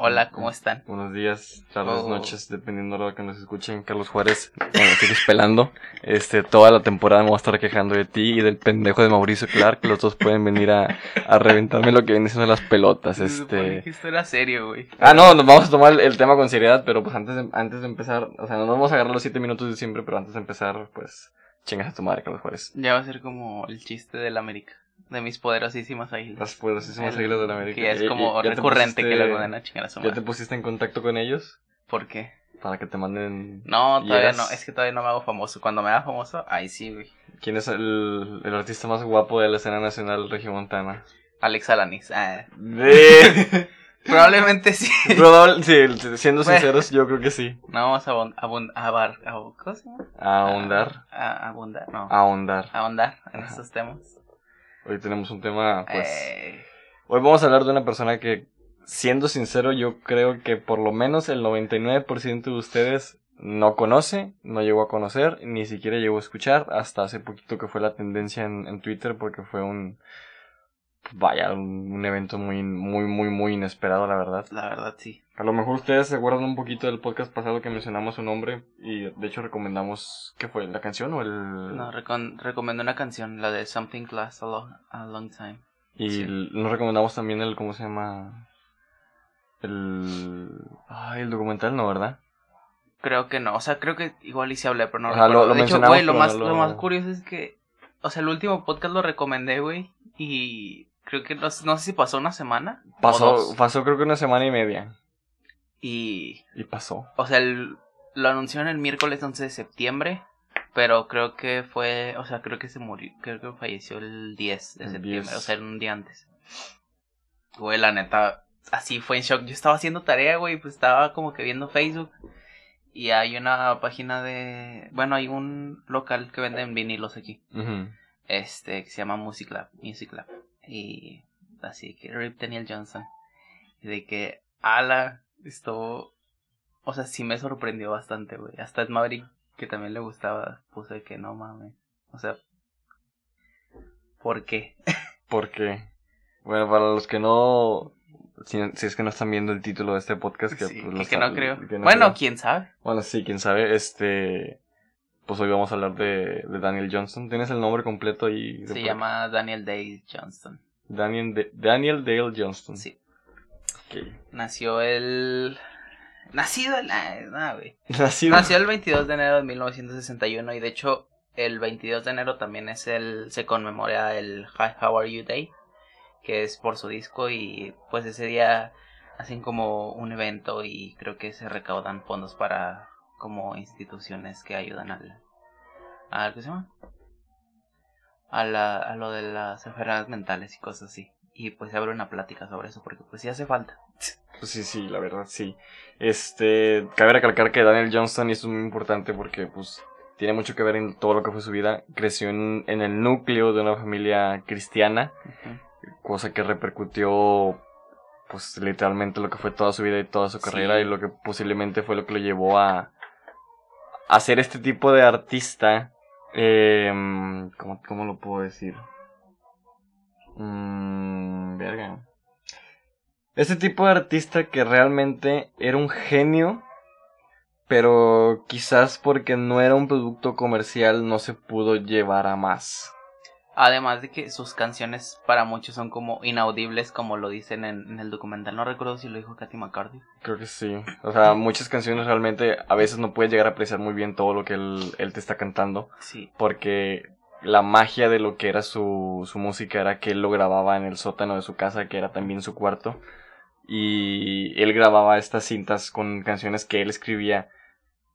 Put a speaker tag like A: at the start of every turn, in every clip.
A: Hola, ¿cómo están?
B: Buenos días, tardes,
A: Oh.
B: noches, dependiendo de lo que nos escuchen. Carlos Juárez, bueno, sigues pelando. Este, toda la temporada me voy a estar quejando de ti y del pendejo de Mauricio Clark. Los dos pueden venir a, a reventarme lo que viene siendo las pelotas. Este.
A: que esto era serio, güey.
B: Ah, no, nos vamos a tomar el, el tema con seriedad, pero pues antes de, antes de empezar, o sea, no nos vamos a agarrar los siete minutos de siempre, pero antes de empezar, pues, chingas a tu madre, Carlos Juárez.
A: Ya va a ser como el chiste del América. De mis poderosísimas águilas.
B: Las poderosísimas
A: El-
B: águilas de la América.
A: Que es
B: y-
A: como
B: ¿ya te
A: recurrente que le van a chingar a su
B: ¿Ya te
A: madre.
B: pusiste en contacto con ellos?
A: ¿Por qué?
B: Para que te manden...
A: No, todavía no. Es que todavía no me hago famoso. Cuando me haga famoso, ahí sí, güey.
B: ¿Quién es el, el artista más guapo de la escena nacional regiomontana?
A: Alex Alanis. Ah,
B: De...
A: probablemente sí.
B: Probable- sí, siendo
A: Bueno.
B: sinceros, yo creo que sí.
A: No vamos a abo- ¿Cómo se llama?
B: Ahondar.
A: A, abundar, no.
B: Ahondar.
A: Ahondar en estos temas.
B: Hoy tenemos un tema, pues...
A: Eh,
B: Hoy vamos a hablar de una persona que, siendo sincero, yo creo que por lo menos el 99% de ustedes no conoce, no llegó a conocer, ni siquiera llegó a escuchar, hasta hace poquito que fue la tendencia en, en Twitter porque fue un... Vaya, un, un evento muy, muy, muy, muy inesperado, la verdad.
A: la verdad, sí.
B: A lo mejor ustedes se acuerdan un poquito del podcast pasado que mencionamos su nombre y de hecho recomendamos, ¿qué fue? ¿La canción o el...?
A: No, recomiendo una canción, la de Something Lasts a long, a long Time.
B: y
A: sí.
B: nos recomendamos también el, ¿cómo se llama? El... Ay, el documental, ¿no, verdad?
A: Creo que no, o sea, creo que igual y se hablé, pero no
B: O sea, lo- lo
A: de hecho, güey, lo más,
B: no
A: lo...
B: lo-
A: más curioso es que, o sea, el último podcast lo recomendé, güey, y creo que no, no sé si pasó una semana.
B: Pasó, pasó creo que una semana y media.
A: y,
B: Y pasó.
A: o sea, el- lo anunciaron el miércoles 11 de septiembre, pero creo que fue, o sea, creo que se murió, creo que falleció el 10 de
B: El
A: septiembre,
B: 10.
A: o sea, un día antes. Güey, la neta, así fue en shock. Yo estaba haciendo tarea, güey, pues estaba como que viendo Facebook. Y hay una página de. Bueno, hay un local que venden vinilos aquí. Este, que se llama Music Lab. Music Lab. Y así que Rip Daniel Johnson. De que, ala, esto. O sea, sí me sorprendió bastante, güey. Hasta Ed Maverick, que también le gustaba, puse que no mames. O sea, ¿por qué?
B: Porque, bueno, para los que no... Si, si es que no están viendo el título de este podcast, que,
A: Sí,
B: pues,
A: que- que no creo.
B: que no
A: bueno,
B: creo.
A: quién sabe.
B: Bueno, sí, quién sabe, este... Pues hoy vamos a hablar de, de Daniel Johnston. ¿Tienes el nombre completo ahí?
A: Se llama Daniel Day Johnston.
B: Daniel, De- Daniel Dale Johnston.
A: Sí.
B: Ok.
A: Nació el. Nacido el. ah, güey.
B: Nacido.
A: Nació el 22 de enero de 1961 y de hecho el 22 de enero también es el. Se conmemora el Hi, How Are You Day, que es por su disco y pues ese día hacen como un evento y creo que se recaudan fondos para como instituciones que ayudan al. al ¿Qué se llama? A, la, a lo de las enfermedades mentales y cosas así. Y pues se abre una plática sobre eso porque pues sí hace falta.
B: Pues sí, sí, la verdad, sí. Este, cabe recalcar que Daniel Johnston, y esto es muy importante porque, pues, tiene mucho que ver en todo lo que fue su vida, creció en, en el núcleo de una familia cristiana, cosa que repercutió, pues, literalmente lo que fue toda su vida y toda su carrera,
A: Sí.
B: y lo que posiblemente fue lo que lo llevó a, a ser este tipo de artista, eh, ¿cómo, ¿cómo lo puedo decir? Mmm, verga. Este tipo de artista que realmente era un genio, pero quizás porque no era un producto comercial no se pudo llevar a más.
A: Además de que sus canciones para muchos son como inaudibles, como lo dicen en, en el documental. No recuerdo si lo dijo Katy McCarthy.
B: Creo que sí. O sea, muchas canciones realmente a veces no puedes llegar a apreciar muy bien todo lo que él, él te está cantando,
A: Sí,
B: porque la magia de lo que era su, su música era que él lo grababa en el sótano de su casa, que era también su cuarto. Y él grababa estas cintas con canciones que él escribía,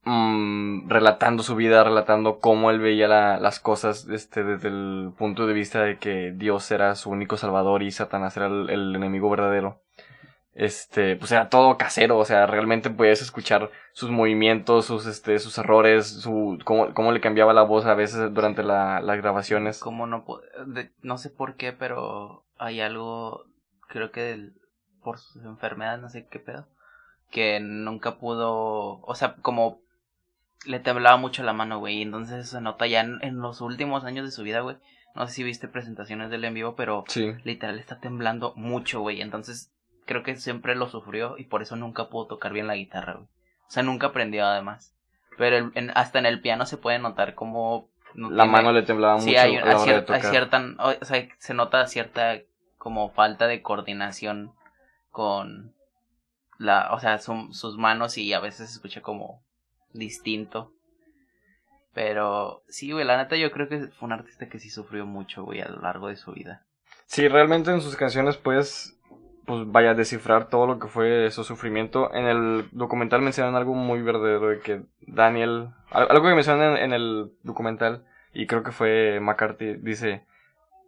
B: mm, relatando su vida, relatando cómo él veía la- las cosas este, desde el punto de vista de que Dios era su único salvador y Satanás era el, enemigo verdadero. Este, pues era todo casero, o sea, realmente podías escuchar sus movimientos, sus, este, sus errores, su, cómo, cómo le cambiaba la voz a veces durante la- las grabaciones.
A: como no no sé por qué, pero hay algo, creo que por sus enfermedades, no sé qué pedo, que nunca pudo, o sea, como le temblaba mucho la mano, güey, y entonces se nota ya en, en los últimos años de su vida, güey. No sé si viste presentaciones del en vivo, pero
B: Sí.
A: literal está temblando mucho, güey. Entonces, creo que siempre lo sufrió y por eso nunca pudo tocar bien la guitarra, güey. O sea, nunca aprendió además. Pero el- en- hasta en el piano se puede notar como... no
B: La
A: tiene-
B: mano le temblaba mucho
A: Sí, hay,
B: a
A: hay
B: hora de
A: cierta... O sea, se nota cierta como falta de coordinación con la... O sea, su- sus manos y a veces se escucha como distinto. Pero sí, güey, la neta yo creo que fue un artista que sí sufrió mucho, güey, a lo largo de su vida.
B: Sí, realmente en sus canciones puedes, pues vaya a descifrar todo lo que fue su sufrimiento. En el documental mencionan algo muy verdadero de que Daniel, al- algo que mencionan en, en el documental, y creo que fue McCarthy, dice,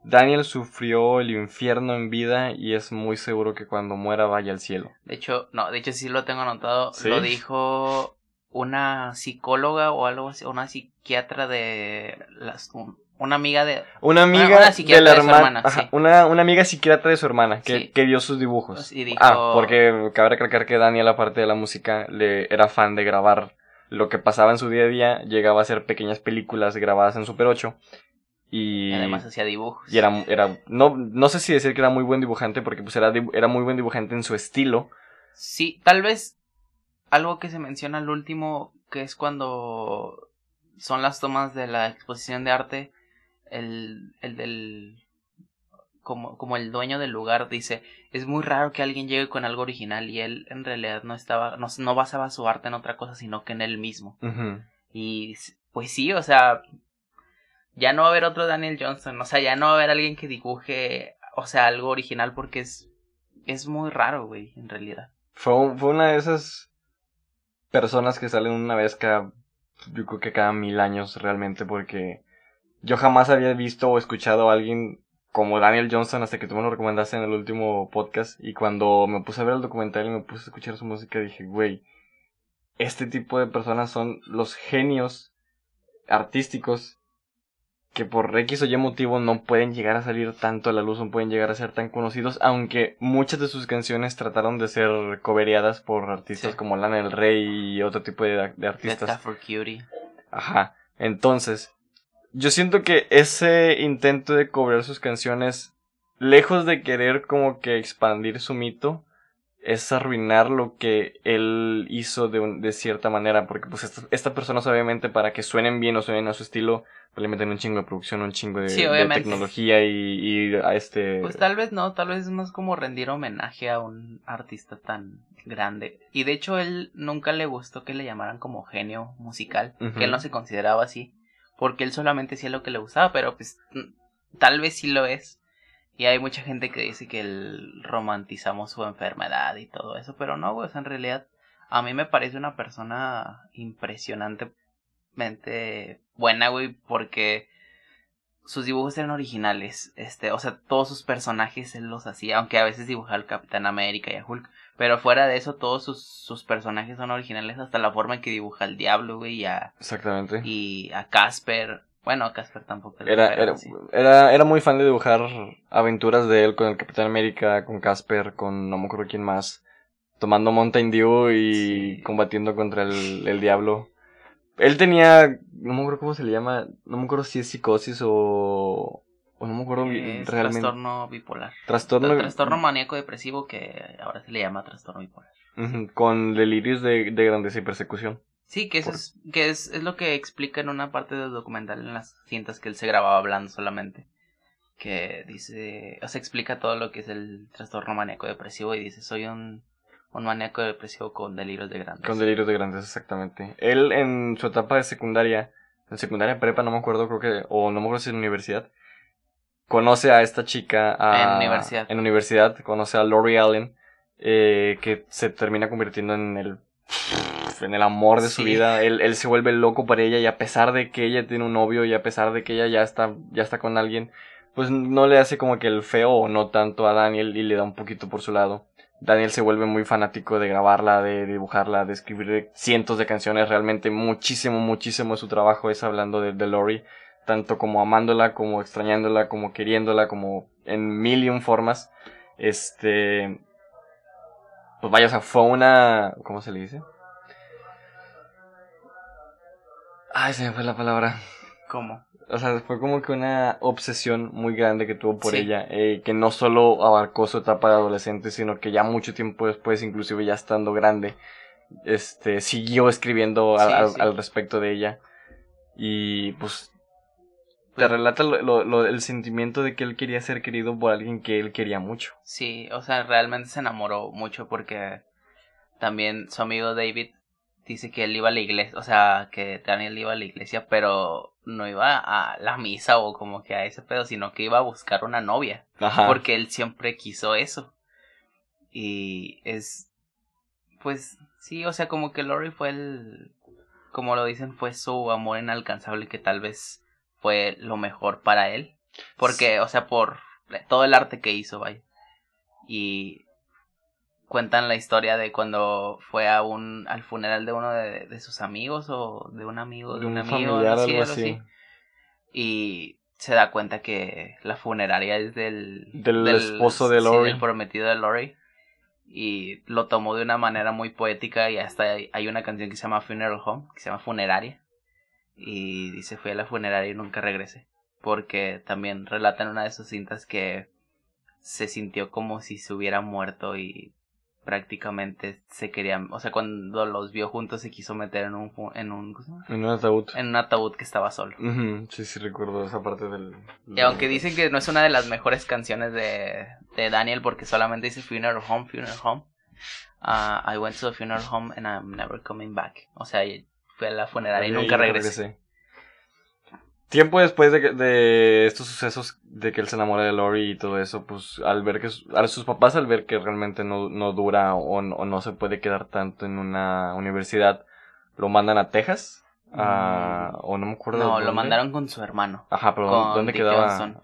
B: Daniel sufrió el infierno en vida y es muy seguro que cuando muera vaya al cielo.
A: De hecho, no, de hecho sí lo tengo anotado.
B: ¿Sí?
A: Lo dijo una psicóloga o algo así, una psiquiatra de las, un- una amiga de
B: Una amiga
A: una
B: de
A: psiquiatra
B: la
A: de su
B: hermana,
A: hermana,
B: ajá,
A: sí.
B: una, una amiga psiquiatra de su hermana que,
A: Sí.
B: que vio sus dibujos.
A: y dijo
B: Ah, porque cabe recalcar que Daniel, aparte de la música, le era fan de grabar lo que pasaba en su día a día. Llegaba a hacer pequeñas películas grabadas en Super 8. Y,
A: y además hacía dibujos.
B: y era, era no, no sé si decir que era muy buen dibujante, porque pues era, era muy buen dibujante en su estilo.
A: Sí, tal vez algo que se menciona al último, que es cuando son las tomas de la exposición de arte, el, el del... Como, como el dueño del lugar dice, es muy raro que alguien llegue con algo original y él en realidad no estaba, no, no basaba su arte en otra cosa, sino que en él mismo. Y pues sí, o sea, ya no va a haber otro Daniel Johnson, o sea, ya no va a haber alguien que dibuje, o sea, algo original porque es, es muy raro, güey, en realidad.
B: Fue, fue una de esas personas que salen una vez cada, yo creo que cada mil años realmente, porque yo jamás había visto o escuchado a alguien como Daniel Johnson hasta que tú me lo recomendaste en el último podcast. Y cuando me puse a ver el documental y me puse a escuchar su música, dije, güey, este tipo de personas son los genios artísticos que por X o Y motivo no pueden llegar a salir tanto a la luz, no pueden llegar a ser tan conocidos, aunque muchas de sus canciones trataron de ser covereadas por artistas
A: Sí.
B: como Lana del Rey y otro tipo de, de artistas.
A: Stafford Cutie.
B: Ajá. Entonces, yo siento que ese intento de cobrar sus canciones, lejos de querer como que expandir su mito, es arruinar lo que él hizo de, un- de cierta manera, porque pues esta- estas personas obviamente para que suenen bien o suenen a su estilo, pues le meten un chingo de producción, un chingo de,
A: Sí,
B: de
A: obviamente.
B: tecnología y, y a este...
A: Pues tal vez no, tal vez es más como rendir homenaje a un artista tan grande. Y de hecho él nunca le gustó que le llamaran como genio musical, que él no se consideraba así, porque él solamente hacía lo que le gustaba, pero pues mm, tal vez sí lo es. Y hay mucha gente que dice que él romantizamos su enfermedad y todo eso, pero no, güey, o sea, en realidad a mí me parece una persona impresionantemente buena, güey, porque sus dibujos eran originales, este, o sea, todos sus personajes él los hacía, aunque a veces dibujaba al Capitán América y a Hulk, pero fuera de eso todos sus, sus personajes son originales, hasta la forma en que dibuja al diablo, güey, y a,
B: Exactamente.
A: y a Casper, bueno, Casper tampoco.
B: Era, era, era, era muy fan de dibujar aventuras de él con el Capitán América, con Casper, con no me acuerdo quién más, tomando Mountain Dew y
A: Sí.
B: combatiendo contra el, el diablo. Él tenía, no me acuerdo cómo se le llama, no me acuerdo si es psicosis o, o no me acuerdo
A: Es
B: realmente.
A: trastorno bipolar.
B: Trastorno.
A: Trastorno maníaco depresivo que ahora se le llama trastorno bipolar.
B: Con delirios de, de grandeza y persecución.
A: Sí, que eso
B: Por-
A: es, que es, es lo que explica en una parte del documental en las cintas que él se grababa hablando solamente. Que dice, o sea, explica todo lo que es el trastorno maníaco depresivo y dice, soy un, un maníaco depresivo con delirios de grandeza.
B: Con delirios de grandeza, exactamente. Él en su etapa de secundaria, en secundaria prepa, no me acuerdo, creo que, o no me acuerdo si en universidad, conoce a esta chica a-
A: En universidad.
B: En universidad, conoce a Lori Allen, eh, que se termina convirtiendo en el en el amor de su vida. Él, él se vuelve loco por ella y a pesar de que ella tiene un novio y a pesar de que ella ya está, ya está con alguien, pues no le hace como que el feo o no tanto a Daniel y le da un poquito por su lado. Daniel se vuelve muy fanático de grabarla, de dibujarla, de escribir cientos de canciones. Realmente muchísimo, muchísimo de su trabajo es hablando de, de Lori. Tanto como amándola, como extrañándola, como queriéndola, como en mil y un formas. Este... Pues vaya, o sea, fue una... ¿Cómo se le dice? Ay, se me fue la palabra.
A: ¿Cómo?
B: O sea, fue como que una obsesión muy grande que tuvo por
A: Sí.
B: ella, eh, que no solo abarcó su etapa de adolescente, sino que ya mucho tiempo después, inclusive ya estando grande, este, siguió escribiendo al,
A: Sí,
B: al-
A: sí.
B: al respecto de ella. Y pues te
A: Pues-
B: relata lo- lo- lo- el sentimiento de que él quería ser querido por alguien que él quería mucho.
A: Sí, o sea, realmente se enamoró mucho porque también su amigo David dice que él iba a la iglesia, o sea, que Daniel iba a la iglesia, pero no iba a la misa o como que a ese pedo, sino que iba a buscar una novia,
B: Ajá.
A: porque él siempre quiso eso. Y es, pues, sí, o sea, como que Lori fue el, como lo dicen, fue su amor inalcanzable que tal vez fue lo mejor para él. Porque, o sea, por todo el arte que hizo, vaya. Y cuentan la historia de cuando fue a un al funeral de uno de, de sus amigos o de un amigo de,
B: de
A: un,
B: un
A: amigo
B: familiar,
A: sí,
B: algo así.
A: y se da cuenta que la funeraria es del
B: Del esposo de
A: sí,
B: Lori.
A: del prometido de Lori y lo tomó de una manera muy poética y hasta hay, hay una canción que se llama Funeral Home que se llama Funeraria y dice fui a la funeraria y nunca regresé porque también relata en una de sus cintas que se sintió como si se hubiera muerto y prácticamente se querían, o sea, cuando los vio juntos se quiso meter en un en un.
B: En un ataúd.
A: en un ataúd que estaba solo.
B: Sí, sí, recuerdo esa parte del...
A: Y aunque dicen que no es una de las mejores canciones de, de Daniel porque solamente dice Funeral Home, Funeral Home. ah, I went to the funeral home and I'm never coming back. O sea, fui a la funeraria y nunca regresé.
B: Tiempo después de, de estos sucesos de que él se enamora de Lori y todo eso, pues al ver que su- a sus papás al ver que realmente no, no dura o, no- o no se puede quedar tanto en una universidad, lo mandan a Texas. a-
A: Mm.
B: o no me acuerdo.
A: No,
B: dónde.
A: lo mandaron con su hermano.
B: Ajá, pero
A: con
B: ¿dónde
A: Dick
B: quedaba?
A: Johnson.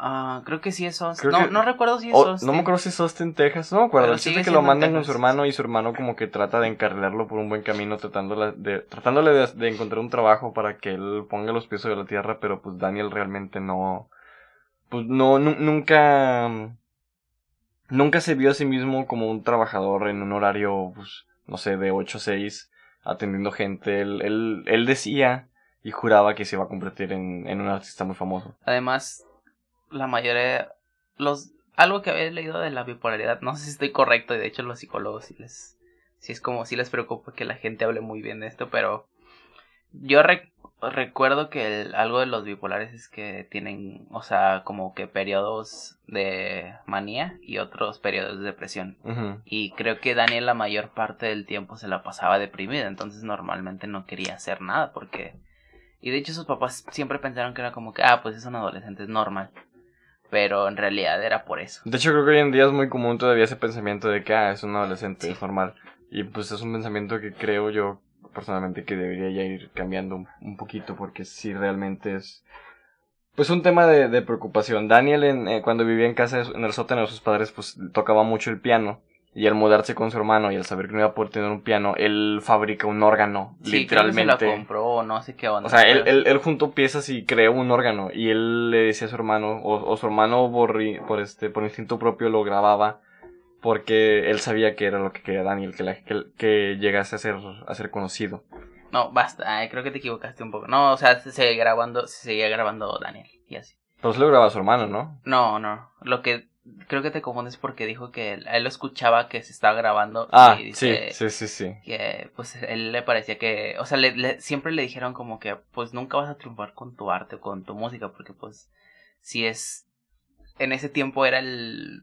A: Ah, creo que sí es Austin. No,
B: que-
A: no recuerdo si es Austin.
B: no me acuerdo si es Austin, Texas. No me acuerdo. El chiste que lo mandan con su hermano y su hermano como que trata de encarrilarlo por un buen camino tratándole de, tratándole de, de encontrar un trabajo para que él ponga los pies sobre la tierra, pero pues Daniel realmente no... Pues no, nu- nunca... Nunca se vio a sí mismo como un trabajador en un horario, pues, no sé, de 8 a 6, atendiendo gente. Él, él, él decía y juraba que se iba a convertir en, en un artista muy famoso.
A: Además, la mayoría, los, algo que había leído de la bipolaridad, no sé si estoy correcto, y de hecho los psicólogos sí les, sí es como, sí les preocupa que la gente hable muy bien de esto, pero yo rec- recuerdo que el- algo de los bipolares es que tienen, o sea, como que periodos de manía y otros periodos de depresión. Y creo que Daniel la mayor parte del tiempo se la pasaba deprimida, entonces normalmente no quería hacer nada porque... Y de hecho sus papás siempre pensaron que era como que, ah, pues es un adolescente, es normal. Pero en realidad era por eso.
B: De hecho, creo que hoy en día es muy común todavía ese pensamiento de que, ah, es un adolescente,
A: Sí.
B: es normal. Y pues es un pensamiento que creo yo personalmente que debería ya ir cambiando un, un poquito porque sí realmente es pues un tema de, de preocupación. Daniel en, eh, cuando vivía en casa, en el sótano de sus padres, pues tocaba mucho el piano. Y al mudarse con su hermano y al saber que no iba a poder tener un piano, él fabrica un órgano,
A: Sí, creo que se
B: literalmente.
A: la compró no sé qué onda.
B: O sea, él, él, él juntó piezas y creó un órgano. Y él le decía a su hermano, o, o su hermano por, por, este, por instinto propio lo grababa. Porque él sabía que era lo que quería Daniel, que, la- que, que llegase a ser, a ser conocido.
A: No, basta, creo que te equivocaste un poco. No, o sea, se seguía grabando, se seguía grabando Daniel y así.
B: Pero se lo grababa a su hermano, ¿no?
A: No, no, lo que creo que te confundes porque dijo que él, lo escuchaba que se estaba grabando
B: Ah,
A: y
B: sí,
A: dice
B: sí, sí, sí.
A: que pues él le parecía que, o sea, le, le- siempre le dijeron como que pues nunca vas a triunfar con tu arte o con tu música porque pues si es en ese tiempo era el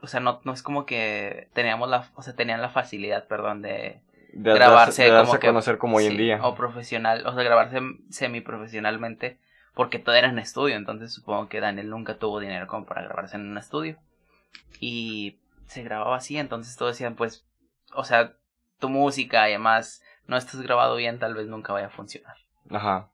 A: o sea, no, no es como que teníamos la, o sea, tenían la facilidad, perdón, de
B: De,
A: grabarse
B: de darse
A: como
B: a
A: que
B: conocer como hoy en
A: sí,
B: día.
A: o profesional, o sea, grabarse semiprofesionalmente porque todo era en estudio, entonces supongo que Daniel nunca tuvo dinero como para grabarse en un estudio y se grababa así, entonces todos decían pues, o sea, tu música y además no estás grabado bien, tal vez nunca vaya a funcionar.
B: Ajá,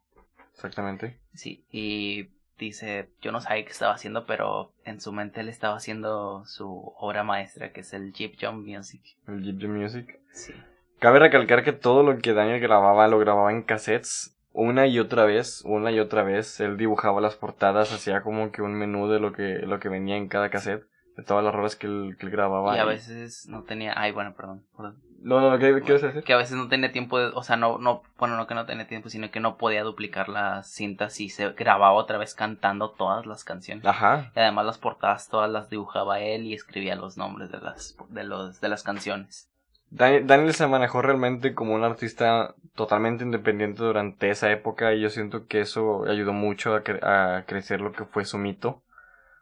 B: exactamente.
A: Sí, y dice, yo no sabía qué estaba haciendo, pero en su mente él estaba haciendo su obra maestra, que es el Jeep Jump Music.
B: El Jeep the Music.
A: Sí.
B: Cabe recalcar que todo lo que Daniel grababa lo grababa en cassettes una y otra vez, una y otra vez. Él dibujaba las portadas, hacía como que un menú de lo que, lo que venía en cada cassette. de todas las rolas que él, que él grababa.
A: Y a veces no tenía, ay, bueno, perdón. perdón.
B: No, no, ¿qué qué decir?
A: Que a veces no tenía tiempo, de, o sea, no, no, bueno, no que no tenía tiempo, sino que no podía duplicar las cintas y se grababa otra vez cantando todas las canciones.
B: Ajá.
A: Y además las portadas todas las dibujaba él y escribía los nombres de las, de los, de las canciones.
B: Daniel, Daniel se manejó realmente como un artista totalmente independiente durante esa época y yo siento que eso ayudó mucho a, cre- a crecer lo que fue su mito.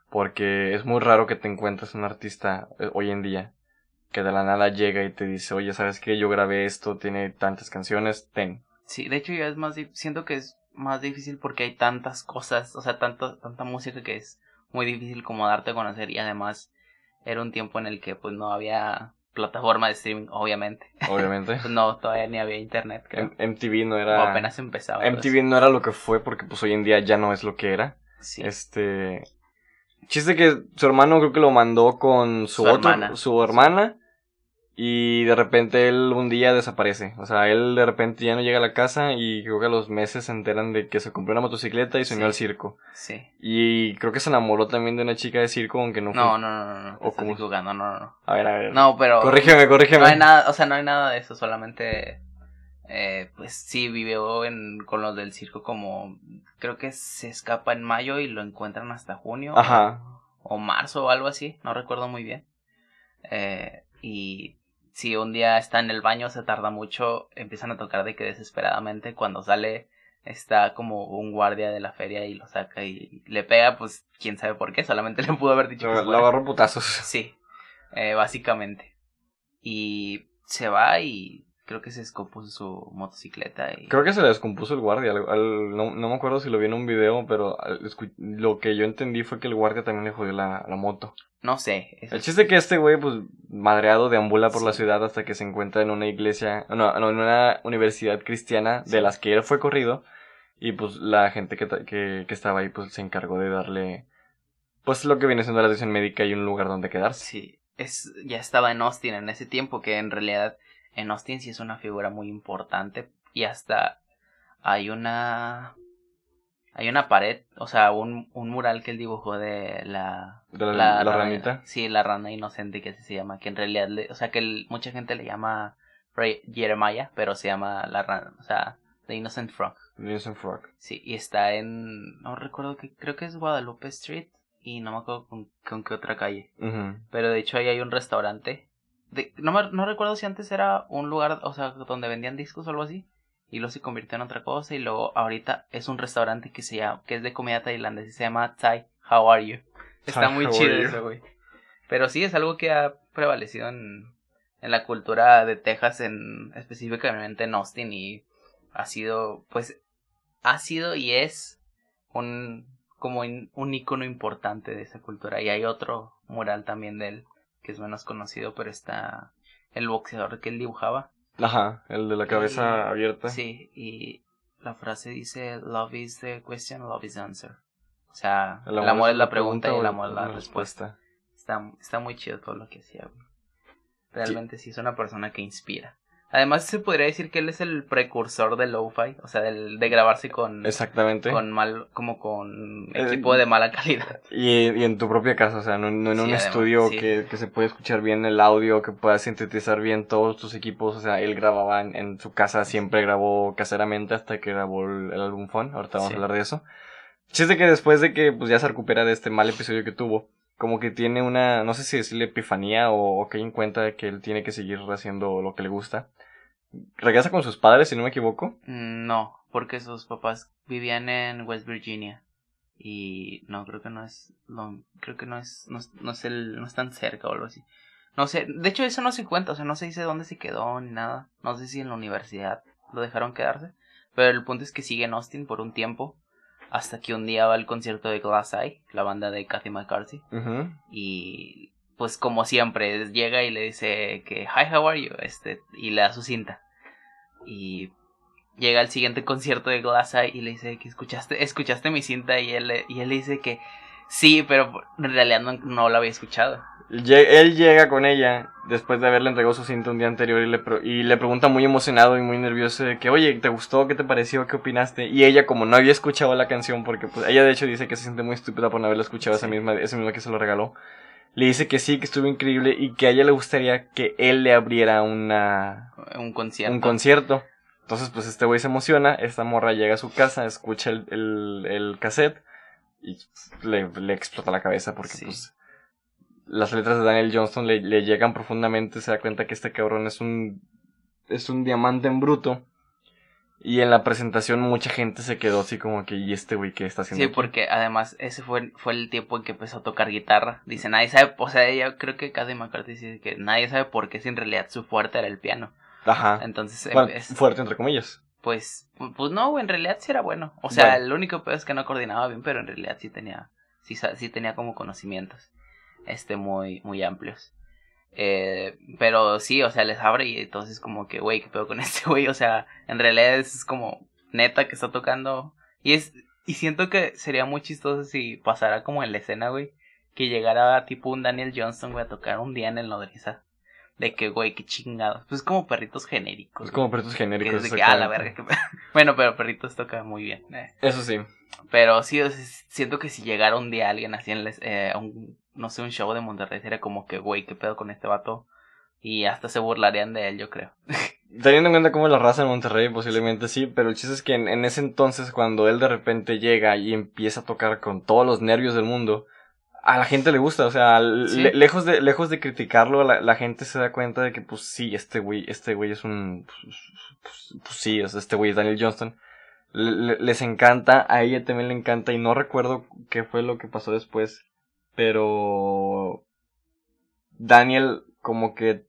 B: Porque es muy raro que te encuentres un artista eh, hoy en día que de la nada llega y te dice, oye, ¿sabes qué? Yo grabé esto, tiene tantas canciones, ten.
A: Sí, de hecho ya es más, siento que es más difícil porque hay tantas cosas, o sea, tanto, tanta música que es muy difícil como darte a conocer y además era un tiempo en el que pues no había plataforma de streaming, obviamente.
B: Obviamente.
A: Pues no, todavía ni había internet, creo.
B: M- MTV no
A: O
B: era...
A: apenas empezaba. pues.
B: MTV no era lo que fue porque pues hoy en día ya no es lo que era.
A: Sí.
B: Este. Chiste que su hermano creo que lo mandó con su,
A: Su
B: otro,
A: hermana.
B: su hermana. Y de repente él un día desaparece. O sea, él de repente ya no llega a la casa y creo que a los meses se enteran de que se compró una motocicleta y se unió
A: Sí.
B: al circo.
A: Sí.
B: Y creo que se enamoró también de una chica de circo, aunque no fue.
A: No, no, no, no, no.
B: ¿O
A: equivocando, no, no, no.
B: A ver, a ver.
A: No, pero.
B: Corrígeme, corrígeme.
A: No hay nada, o sea, no hay nada de eso, solamente. Eh, pues sí, vivió en, con los del circo como. Creo que se escapa en mayo y lo encuentran hasta junio.
B: Ajá.
A: O marzo o algo así, no recuerdo muy bien. Eh, y si un día está en el baño, se tarda mucho, empiezan a tocar de que desesperadamente cuando sale está como un guardia de la feria y lo saca y le pega, pues quién sabe por qué, solamente le pudo haber dicho que
B: Lo,
A: se
B: lo agarró putazos.
A: Sí, eh, básicamente. Y se va y creo que se descompuso su motocicleta y...
B: Creo que se le descompuso el guardia. al- al- no, no me acuerdo si lo vi en un video, pero al lo que yo entendí fue que el guardia también le jodió la, la moto.
A: No sé.
B: El chiste es que este güey, pues, madreado, deambula por la ciudad hasta que se encuentra en una iglesia, no, no, en una universidad cristiana de las que él fue corrido. Y pues la gente que, que estaba ahí, pues, se encargó de darle, pues, lo que viene siendo la atención médica y un lugar donde quedarse.
A: Sí, es, ya estaba en Austin en ese tiempo, que en realidad en Austin sí es una figura muy importante y hasta hay una... Hay una pared, o sea, un, un mural que él dibujó de la...
B: De la, la ranita.
A: Sí, la rana inocente que así se llama, que en realidad, le- o sea, que el- mucha gente le llama Ray- Jeremiah, pero se llama la rana, o sea, The Innocent Frog.
B: Innocent Frog.
A: Sí, y está en, no recuerdo que, creo que es Guadalupe Street y no me acuerdo con, con qué otra calle. Pero de hecho ahí hay un restaurante. De, no, me- no recuerdo si antes era un lugar, o sea, donde vendían discos o algo así. Y luego se convirtió en otra cosa. Y luego ahorita es un restaurante que se llama, que es de comida tailandesa y se llama Thai How Are You. Está muy chido eso, güey. Pero sí es algo que ha prevalecido en, en la cultura de Texas, en específicamente en Austin. Y ha sido, pues, ha sido y es un como in- un icono importante de esa cultura. Y hay otro mural también de él que es menos conocido, pero está el boxeador que él dibujaba.
B: Ajá, el de la cabeza
A: Y-
B: abierta.
A: Sí, y la frase dice, love is the question, love is the answer. O sea, el amor, es la pregunta, y el amor es la respuesta. Está, está muy chido todo lo que hacía, güey. Realmente sí. es una persona que inspira. Además se podría decir que él es el precursor del lo-fi, o sea, del, de grabarse con,
B: Exactamente.
A: con mal, como con
B: Eh,
A: equipo de mala calidad.
B: Y, y en tu propia casa, o sea, no, no en
A: Sí,
B: un
A: además,
B: estudio
A: sí.
B: que, que se puede escuchar bien el audio, que pueda sintetizar bien todos tus equipos, o sea, él grababa en, en su casa, siempre grabó caseramente hasta que grabó el, el álbum Fun, ahorita vamos
A: Sí.
B: a hablar de eso. Chiste que después de que pues ya se recupera de este mal episodio que tuvo, como que tiene una, no sé si decirle epifanía o, o que en cuenta que él tiene que seguir haciendo lo que le gusta. Regresa con sus padres, si no me equivoco.
A: Mm, No, porque sus papás vivían en West Virginia. Y no, creo que no es. No, creo que no es. No, no es el. No es tan cerca o algo así. No sé. De hecho, eso no se cuenta. O sea, no se dice dónde se quedó ni nada. No sé si en la universidad lo dejaron quedarse. Pero el punto es que sigue en Austin por un tiempo. Hasta que un día va al concierto de Glass Eye, la banda de Kathy McCarthy. Y pues como siempre, llega y le dice que hi, how are you? Este, y le da su cinta. Y llega al siguiente concierto de Glass Eye y le dice que escuchaste, escuchaste mi cinta y él, y él le dice que sí, pero en realidad no, no la había escuchado.
B: Él llega con ella después de haberle entregado su cinta un día anterior y le, y le pregunta muy emocionado y muy nervioso de que, oye, ¿te gustó? ¿Qué te pareció? ¿Qué opinaste? Y ella, como no había escuchado la canción, porque pues ella de hecho dice que se siente muy estúpida por no haberla escuchado esa misma, esa misma que se lo regaló, le dice que sí, que estuvo increíble y que a ella le gustaría que él le abriera una...
A: Un concierto.
B: Un concierto. Entonces, pues este güey se emociona, esta morra llega a su casa, escucha el, el, el cassette y le, le, explota la cabeza porque
A: Sí.
B: pues las letras de Daniel Johnston le, le llegan profundamente, se da cuenta que este cabrón es un es un diamante en bruto. Y en la presentación mucha gente se quedó así como que, ¿y este güey qué está haciendo?
A: Sí,
B: aquí?".
A: porque además ese fue, fue el tiempo en que empezó a tocar guitarra. Dice, nadie sabe, o sea, yo creo que Cady McCarthy dice que nadie sabe por qué si en realidad su fuerte era el piano.
B: Ajá.
A: Entonces,
B: Bueno,
A: es-
B: fuerte entre comillas.
A: pues, pu- pues no, güey, en realidad sí era bueno. O sea,
B: Bueno.
A: el único pedo es que no coordinaba bien, pero en realidad sí tenía, sí, sí tenía como conocimientos, este, muy, muy amplios. Eh, pero sí, o sea, les abre y entonces como que, güey, ¿qué pedo con este güey? O sea, en realidad es como neta que está tocando. Y es, y siento que sería muy chistoso si pasara como en la escena, güey, que llegara tipo un Daniel Johnston, güey, a tocar un día en el Nodriza. De que, güey, qué chingados. Pues como perritos genéricos.
B: Es como perritos
A: Que
B: genéricos.
A: es de que, ah, la verga. que- bueno, pero Perritos toca muy bien. eh.
B: Eso sí.
A: Pero sí, o sea, siento que si llegara un día alguien así en les- eh, un, no sé, un show de Monterrey, sería como que, güey, qué pedo con este vato. Y hasta se burlarían de él, yo creo.
B: Teniendo en cuenta cómo es la raza en Monterrey, posiblemente sí, pero el chiste es que en, en ese entonces, cuando él de repente llega y empieza a tocar con todos los nervios del mundo, a la gente le gusta, o sea, l-
A: Sí.
B: le- lejos, de, lejos de criticarlo, la, la gente se da cuenta de que, pues sí, este güey, este güey es un, pues, pues, pues, sí, o sea, este güey es Daniel Johnston. Le- le- les encanta, a ella también le encanta, y no recuerdo qué fue lo que pasó después, pero Daniel como que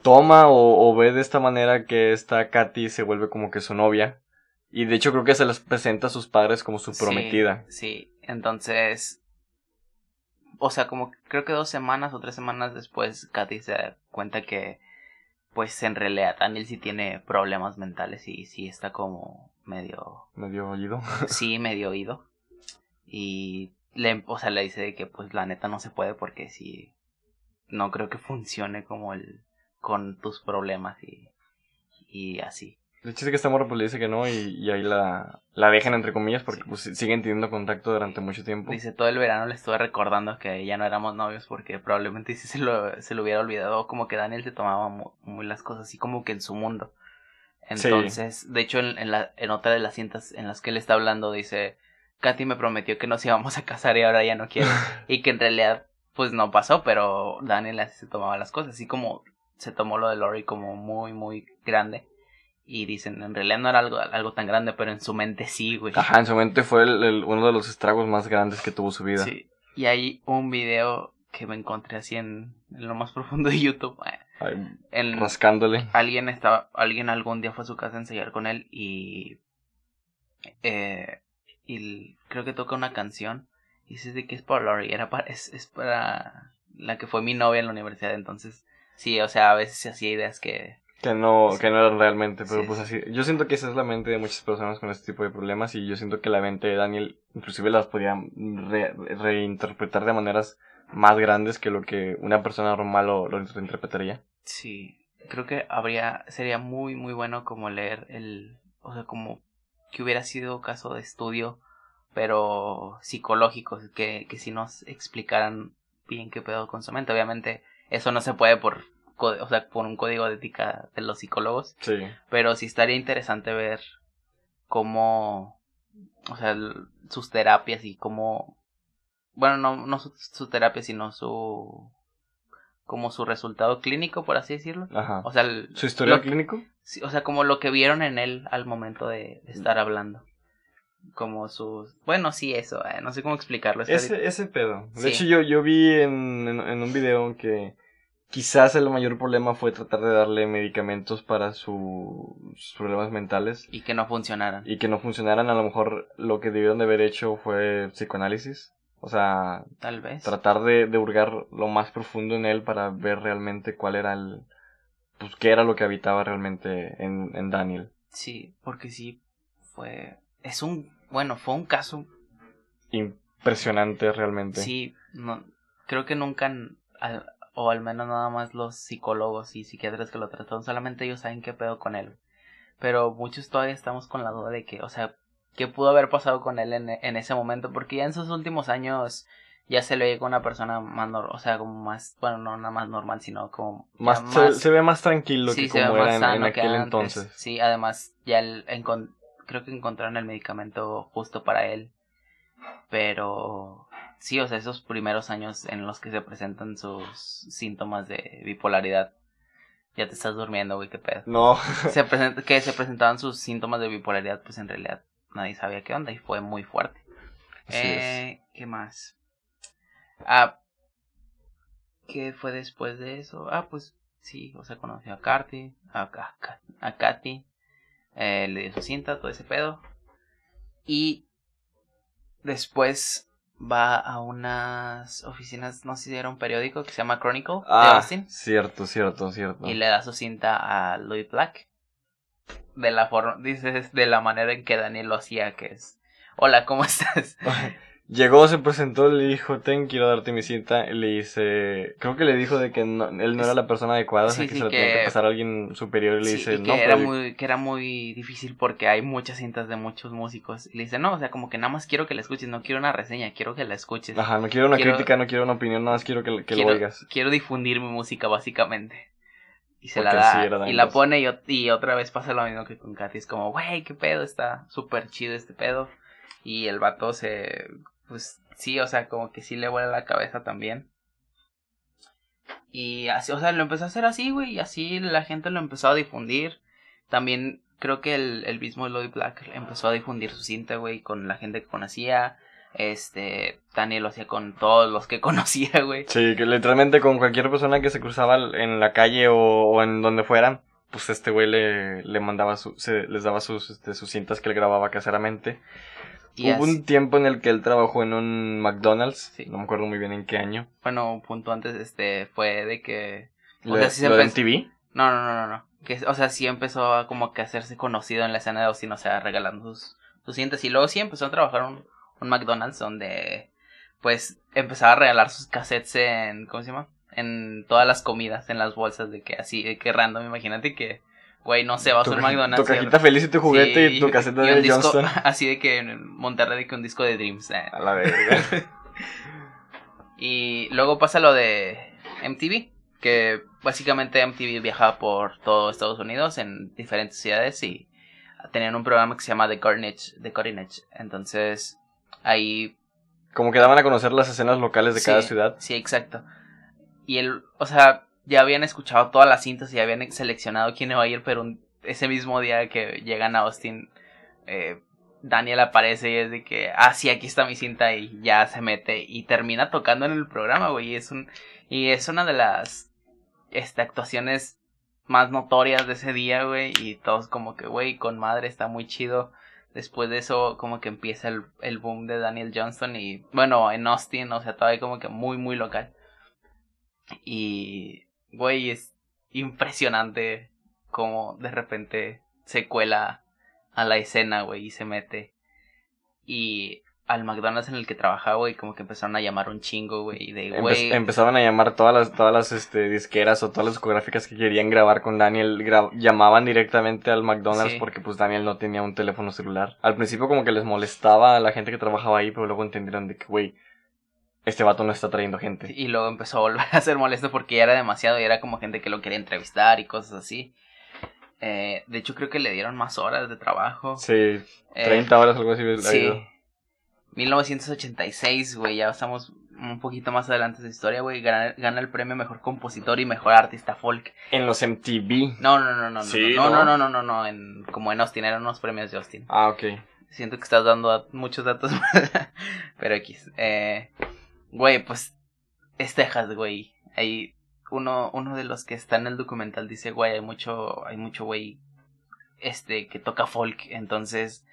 B: toma o, o ve de esta manera que esta Katy se vuelve como que su novia. Y de hecho creo que se les presenta a sus padres como su
A: Sí,
B: prometida.
A: Sí, entonces. O sea, como creo que dos semanas o tres semanas después, Katy se da cuenta que, pues en realidad Daniel sí tiene problemas mentales y sí está como medio
B: Medio oído.
A: sí medio oído y le o sea le dice de que pues la neta no se puede porque sí no creo que funcione como el con tus problemas y y así
B: El chiste que esta morra pues le dice que no y, y ahí la, la dejan entre comillas porque
A: Sí.
B: pues siguen teniendo contacto durante mucho tiempo.
A: dice todo el verano le estuve recordando que ya no éramos novios porque probablemente sí se lo se lo hubiera olvidado como que Daniel se tomaba mu- muy, las cosas así como que en su mundo
B: Sí.
A: entonces de hecho en, en la en otra de las cintas en las que él está hablando dice Katy me prometió que nos íbamos a casar y ahora ya no quiere y que en realidad pues no pasó, pero Daniel así se tomaba las cosas, así como se tomó lo de Lori como muy muy grande y dicen en realidad no era algo algo tan grande, pero en su mente sí, güey.
B: Ajá, en su mente fue el- el- uno de los estragos más grandes que tuvo su vida.
A: Sí. Y hay un video que me encontré así en, en lo más profundo de YouTube.
B: Ay,
A: En,
B: rascándole.
A: alguien estaba alguien algún día fue a su casa a ensayar con él y eh, y creo que toca una canción y dices de que es para Lori era para es, es para la que fue mi novia en la universidad entonces sí o sea a veces se hacía ideas que
B: Que no,
A: Sí.
B: que no eran realmente, pero
A: Sí,
B: pues
A: sí.
B: así. Yo siento que esa es la mente de muchas personas con este tipo de problemas y yo siento que la mente de Daniel inclusive las podía re- reinterpretar de maneras más grandes que lo que una persona normal lo, lo reinterpretaría.
A: sí creo que habría sería muy muy bueno como leer el o sea como que hubiera sido caso de estudio pero psicológico que que si nos explicaran bien qué pedo con su mente obviamente eso no se puede por o sea por un código de ética de los psicólogos
B: Sí.
A: pero sí estaría interesante ver cómo, o sea, sus terapias y cómo, bueno, no, no su, su terapia, sino su, como su resultado clínico, por así decirlo.
B: Ajá.
A: O sea, el-
B: ¿Su historial clínico?
A: sí, o sea, como lo que vieron en él al momento de, de estar hablando. Como sus, bueno, sí, eso, eh, no sé cómo explicarlo.
B: Ese, ese pedo. De
A: Sí.
B: hecho, yo, yo vi en, en, en un video que quizás el mayor problema fue tratar de darle medicamentos para su- sus problemas mentales
A: Y que no funcionaran.
B: y que no funcionaran. A lo mejor lo que debieron de haber hecho fue psicoanálisis. O sea,
A: Tal vez.
B: tratar de, de hurgar lo más profundo en él para ver realmente cuál era el... Pues qué era lo que habitaba realmente en, en Daniel.
A: Sí, porque sí fue, es un, bueno, fue un caso
B: Impresionante realmente.
A: Sí, no, creo que nunca, al- o al menos nada más los psicólogos y psiquiatras que lo trataron, solamente ellos saben qué pedo con él. Pero muchos todavía estamos con la duda de que, o sea, qué pudo haber pasado con él en, en ese momento, porque ya en sus últimos años ya se le ve como una persona más normal, o sea, como más, bueno, no nada más normal, sino como
B: Más, se, se ve más tranquilo
A: sí,
B: que
A: se ve
B: como
A: más
B: era en,
A: que
B: aquel entonces.
A: Sí, además ya el, creo que encontraron el medicamento justo para él, pero sí, o sea, esos primeros años en los que se presentan sus síntomas de bipolaridad, ya te estás durmiendo, güey, qué pedo.
B: No,
A: Se que se presentaban sus síntomas de bipolaridad, pues en realidad nadie sabía qué onda y fue muy fuerte.
B: Así
A: eh, ¿Qué más? Ah, ¿qué fue después de eso? Ah, pues sí, o sea, conoció a Carty, a, a, Ka- a Katy, eh, le dio su cinta, todo ese pedo. Y después va a unas oficinas, no sé si era un periódico que se llama Chronicle de
B: ah,
A: Austin
B: cierto, cierto, cierto.
A: y le da su cinta a Louis Black. De la forma, dices, de la manera en que Daniel lo hacía, que es, hola, ¿cómo estás?
B: Llegó, se presentó, le dijo, ten, quiero darte mi cinta. Y le dice, creo que le dijo de que no- él no era la persona adecuada, o sea,
A: Sí,
B: que
A: sí,
B: se la tenía
A: que-
B: que pasar a alguien superior. Y le
A: Sí,
B: dice,
A: y que
B: no,
A: era
B: pero-
A: muy, que era muy difícil porque hay muchas cintas de muchos músicos. Y le dice, no, o sea, como que nada más quiero que la escuches, no quiero una reseña, quiero que la escuches.
B: Ajá, no quiero una
A: Quiero-
B: crítica, no quiero una opinión, nada más quiero que, que
A: quiero,
B: lo oigas.
A: quiero difundir mi música, básicamente. Y se
B: Porque
A: la da, y la pone y, ot- y otra vez pasa lo mismo que con Katy. Es como, wey, qué pedo, está súper chido este pedo. Y el vato se, pues sí, o sea, como que sí le vuela la cabeza también. Y así, o sea, lo empezó a hacer así, güey, y así la gente lo empezó a difundir. También creo que el, el mismo Lloyd Black empezó a difundir su cinta, güey, con la gente que conocía. Este, Daniel lo hacía con todos los que conocía, güey.
B: Sí, que literalmente con cualquier persona que se cruzaba en la calle o, o en donde fueran, pues este güey le, le mandaba su, se, les daba sus, este, sus cintas que él grababa caseramente. Hubo un tiempo en el que él trabajó en un McDonald's,
A: Sí.
B: no me acuerdo muy bien en qué año.
A: bueno, un punto antes, este, fue de que... O sea, sí se empezó-
B: MTV.
A: No, no, no, no, no. Que, o sea, sí empezó a como que hacerse conocido en la escena de Austin, o sea, regalando sus, sus cintas. Y luego sí empezó a trabajar un, un McDonald's donde, pues, empezaba a regalar sus cassettes en, ¿cómo se llama? En todas las comidas, en las bolsas, de que así, de que random, imagínate que, güey, no sé, vas
B: Tu,
A: a un McDonald's.
B: tu
A: y-
B: cajita feliz y tu juguete
A: Sí,
B: y tu caseta
A: y
B: de
A: disco-
B: Johnston.
A: Así de que en Monterrey de que un disco de Dreams. eh.
B: A la verga.
A: Y luego pasa lo de MTV, que básicamente MTV viajaba por todo Estados Unidos en diferentes ciudades y tenían un programa que se llama The Edge. The Edge. Entonces, ahí...
B: Como que daban a conocer las escenas locales de cada ciudad.
A: Sí, exacto. Y él, o sea, ya habían escuchado todas las cintas y habían seleccionado quién iba a ir, pero un- ese mismo día que llegan a Austin, eh, Daniel aparece y es de que, ah, sí, aquí está mi cinta y ya se mete y termina tocando en el programa, güey. Y es un, y es una de las, este, actuaciones más notorias de ese día, güey. Y todos como que, güey, con madre está muy chido. Después de eso, como que empieza el, el boom de Daniel Johnston y, bueno, en Austin, o sea, todavía como que muy, muy local. Y, güey, es impresionante como de repente se cuela a la escena, güey, y se mete. Y al McDonald's en el que trabajaba, güey, como que empezaron a llamar un chingo, güey, de,
B: Empe-
A: güey,
B: empezaban a llamar todas las, todas las este, disqueras o todas las discográficas que querían grabar con Daniel, gra- llamaban directamente al McDonald's
A: Sí.
B: porque pues Daniel no tenía un teléfono celular. Al principio como que les molestaba a la gente que trabajaba ahí, pero luego entendieron de que, güey, este vato no está trayendo gente.
A: y luego empezó a volver a ser molesto porque ya era demasiado y era como gente que lo quería entrevistar y cosas así. Eh, de hecho, creo que le dieron más horas de trabajo.
B: Sí,
A: Eh,
B: 30 horas algo así.
A: Sí.
B: Ido.
A: 1986, güey, ya estamos un poquito más adelante de su historia, güey. Gana, gana el premio Mejor Compositor y Mejor Artista Folk.
B: En los MTV.
A: No, no, no, no,
B: Sí,
A: no,
B: ¿no?
A: no, no, no, no, no, en, como en Austin, eran unos premios de Austin.
B: Ah, ok.
A: Siento que estás dando muchos datos, pero X. Eh, güey, pues es Texas, güey. Hay uno, uno de los que está en el documental dice, güey, hay mucho, hay mucho güey, este, que toca folk, entonces,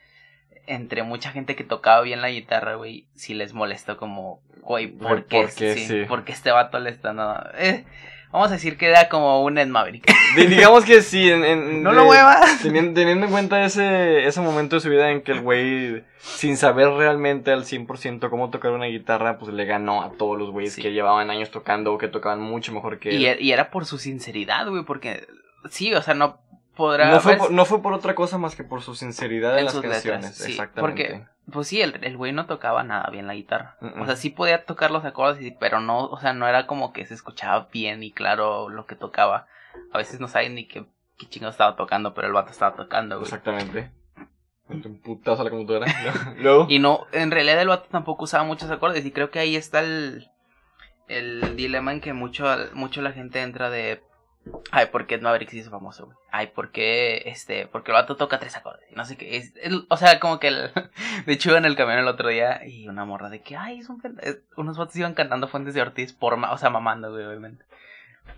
A: entre mucha gente que tocaba bien la guitarra, güey, sí les molestó como, güey, ¿por
B: Güey,
A: qué?
B: ¿por qué?
A: Sí,
B: Sí.
A: ¿por qué este vato le está? Eh, vamos a decir que era como un Ed Maverick.
B: Di- digamos que sí, en, en-
A: no
B: de-
A: lo muevas.
B: Teniendo, teniendo en cuenta ese, ese momento de su vida en que el güey, sin saber realmente al 100% cómo tocar una guitarra, pues le ganó a todos los güeyes
A: Sí.
B: que llevaban años tocando o que tocaban mucho mejor que
A: Y,
B: él.
A: e- y era por su sinceridad, güey, porque sí, o sea, no podrá
B: No fue, por, no fue por otra cosa más que por su sinceridad en,
A: en
B: las canciones.
A: letras, sí,
B: Exactamente.
A: porque pues sí, el, el güey no tocaba nada bien la guitarra. O sea, sí podía tocar los acordes, pero no, o sea, no era como que se escuchaba bien y claro lo que tocaba. A veces no saben ni qué, qué chingo estaba tocando, pero el vato estaba tocando, güey.
B: Exactamente. Un putazo a la computadora.
A: Y no, en realidad el vato tampoco usaba muchos acordes y creo que ahí está el, el dilema en que mucho, mucho la gente entra de, ay, ¿por qué Maverick se hizo famoso, güey? Ay, ¿por qué, este, porque el vato toca tres acordes? No sé qué, es, o sea, como que el, de hecho iba en el camión el otro día y una morra de que, ay, es un unos vatos iban cantando Fuentes de Ortiz por, o sea, mamando, güey, obviamente.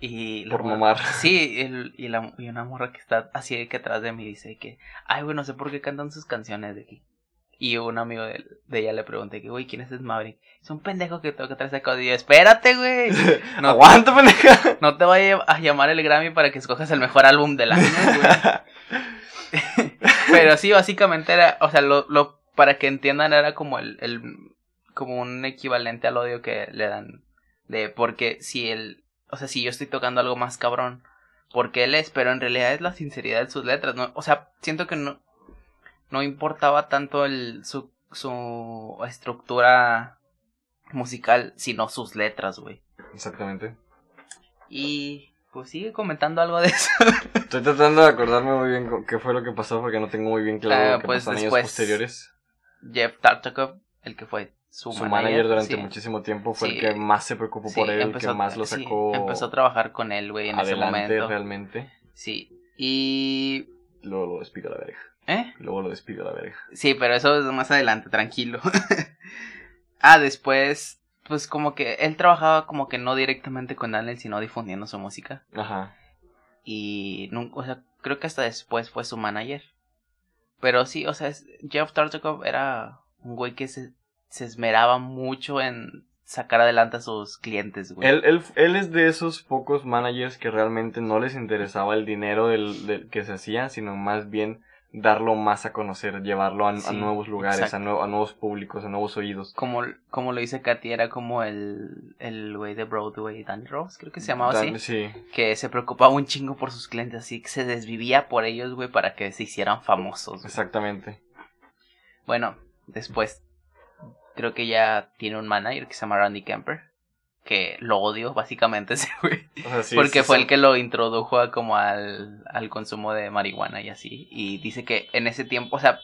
A: Y
B: Por
A: morra-
B: mamar.
A: Sí, el- y, la, y una morra que está así que atrás de mí dice que, ay, güey, no sé por qué cantan sus canciones de aquí. Y un amigo de, de ella le pregunté que, güey, ¿quién es ese Maverick? Es un pendejo que toca tres acordes. Y yo, espérate, güey. No,
B: Aguanta, pendeja.
A: no te vaya a llamar el Grammy para que escojas el mejor álbum del año, güey. Pero sí, básicamente era, o sea, lo, lo, para que entiendan, era como el, el, como un equivalente al odio que le dan. De, porque si él, o sea, si yo estoy tocando algo más cabrón, porque él es, pero en realidad es la sinceridad de sus letras, ¿no? O sea, siento que no, no importaba tanto el, su, su estructura musical, sino sus letras, güey.
B: Exactamente.
A: Y, pues sigue comentando algo de eso.
B: Estoy tratando de acordarme muy bien qué fue lo que pasó porque no tengo muy bien claro lo que
A: pues
B: pasó en años posteriores.
A: Jeff Tartakov, el que fue su,
B: Su manager durante
A: sí.
B: muchísimo tiempo fue
A: Sí.
B: el que más se preocupó
A: Sí,
B: por él, el
A: empezó-
B: que más lo sacó
A: empezó a trabajar con él, güey, en ese momento.
B: realmente.
A: Sí. Y...
B: Luego lo despidió a la verga.
A: ¿Eh?
B: Luego lo despidió a la verga.
A: Sí, pero eso es más adelante, tranquilo. ah, después, pues como que él trabajaba como que no directamente con Daniel, sino difundiendo su música.
B: Ajá.
A: Y nunca, o sea, creo que hasta después fue su manager. Pero sí, o sea, es- Jeff Tartakov era un güey que se, se esmeraba mucho en sacar adelante a sus clientes, güey.
B: Él, él, él es de esos pocos managers que realmente no les interesaba el dinero del, del que se hacía, sino más bien darlo más a conocer, llevarlo a, nuevos lugares, a, nue- a nuevos públicos, a nuevos oídos.
A: Como, como lo dice Katy, era como el, el güey de Broadway, Danny Rose, creo que se llamaba así.
B: Sí,
A: Que se preocupaba un chingo por sus clientes, así que se desvivía por ellos, güey, para que se hicieran famosos.
B: exactamente.
A: Bueno, después creo que ya tiene un manager que se llama Randy Kemper. Que lo odio, básicamente, ese güey.
B: Sí,
A: porque
B: sí
A: fue el que lo introdujo a como al, al consumo de marihuana y así. Y dice que en ese tiempo, o sea,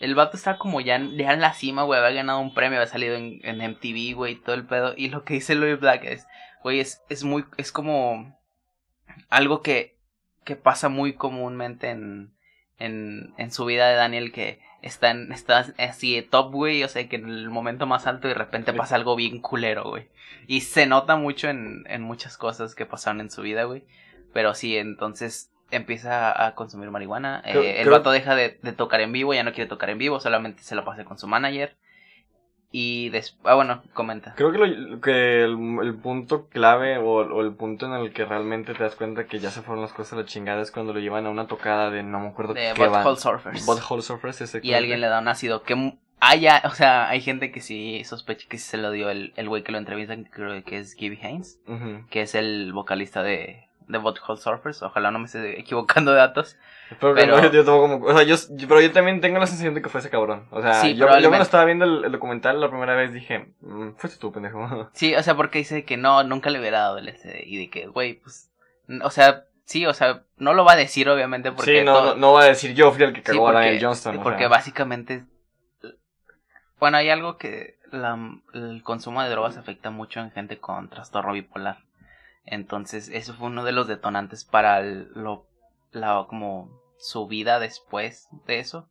A: el vato está como ya, en- ya en la cima, güey. Había ganado un premio, había salido en, en MTV, güey, y todo el pedo. Y lo que dice Louis Black es, güey, es, es muy, es como algo que, que pasa muy comúnmente en, en, en su vida de Daniel que está, en, está así de top, güey, o sea, que en el momento más alto de repente pasa algo bien culero, güey. Y se nota mucho en, en muchas cosas que pasaron en su vida, güey. Pero sí, entonces empieza a consumir marihuana.
B: Creo-
A: eh, el
B: creo-
A: vato deja de, de tocar en vivo, ya no quiere tocar en vivo, solamente se lo pasa con su manager. Y después, ah, bueno, comenta.
B: Creo que, lo- que el, el punto clave o, o el punto en el que realmente te das cuenta que ya se fueron las cosas a la chingada es cuando lo llevan a una tocada de no me acuerdo
A: De
B: qué
A: Butthole Surfers.
B: Butthole Surfers,
A: Y
B: exactamente.
A: alguien le da un ácido que haya, o sea, hay gente que sí sospecha que sí se lo dio el el güey que lo entrevista, que creo que es Gibby Haynes, que es el vocalista de, de Butthole Surfers. Ojalá no me esté equivocando de datos.
B: Pero,
A: Pero-
B: no, yo, yo tampoco como- o sea, yo, yo- pero yo también tengo la sensación de que fue ese cabrón. O sea,
A: Sí,
B: yo, yo cuando estaba viendo el, el documental la primera vez dije, "Mm, fuiste tú, pendejo.
A: Sí, o sea, porque dice que no, nunca le hubiera dado el SD. Y de que, güey, pues, o sea, sí, o sea, no lo va a decir obviamente porque...
B: sí, no,
A: todo-
B: no, no va a decir yo fui el que
A: Sí,
B: cagó a
A: porque-
B: Daniel Johnston. o
A: Porque
B: sea.
A: básicamente... Bueno, hay algo que la, el consumo de drogas afecta mucho en gente con trastorno bipolar. Entonces, eso fue uno de los detonantes para lo, la, como su vida después de eso.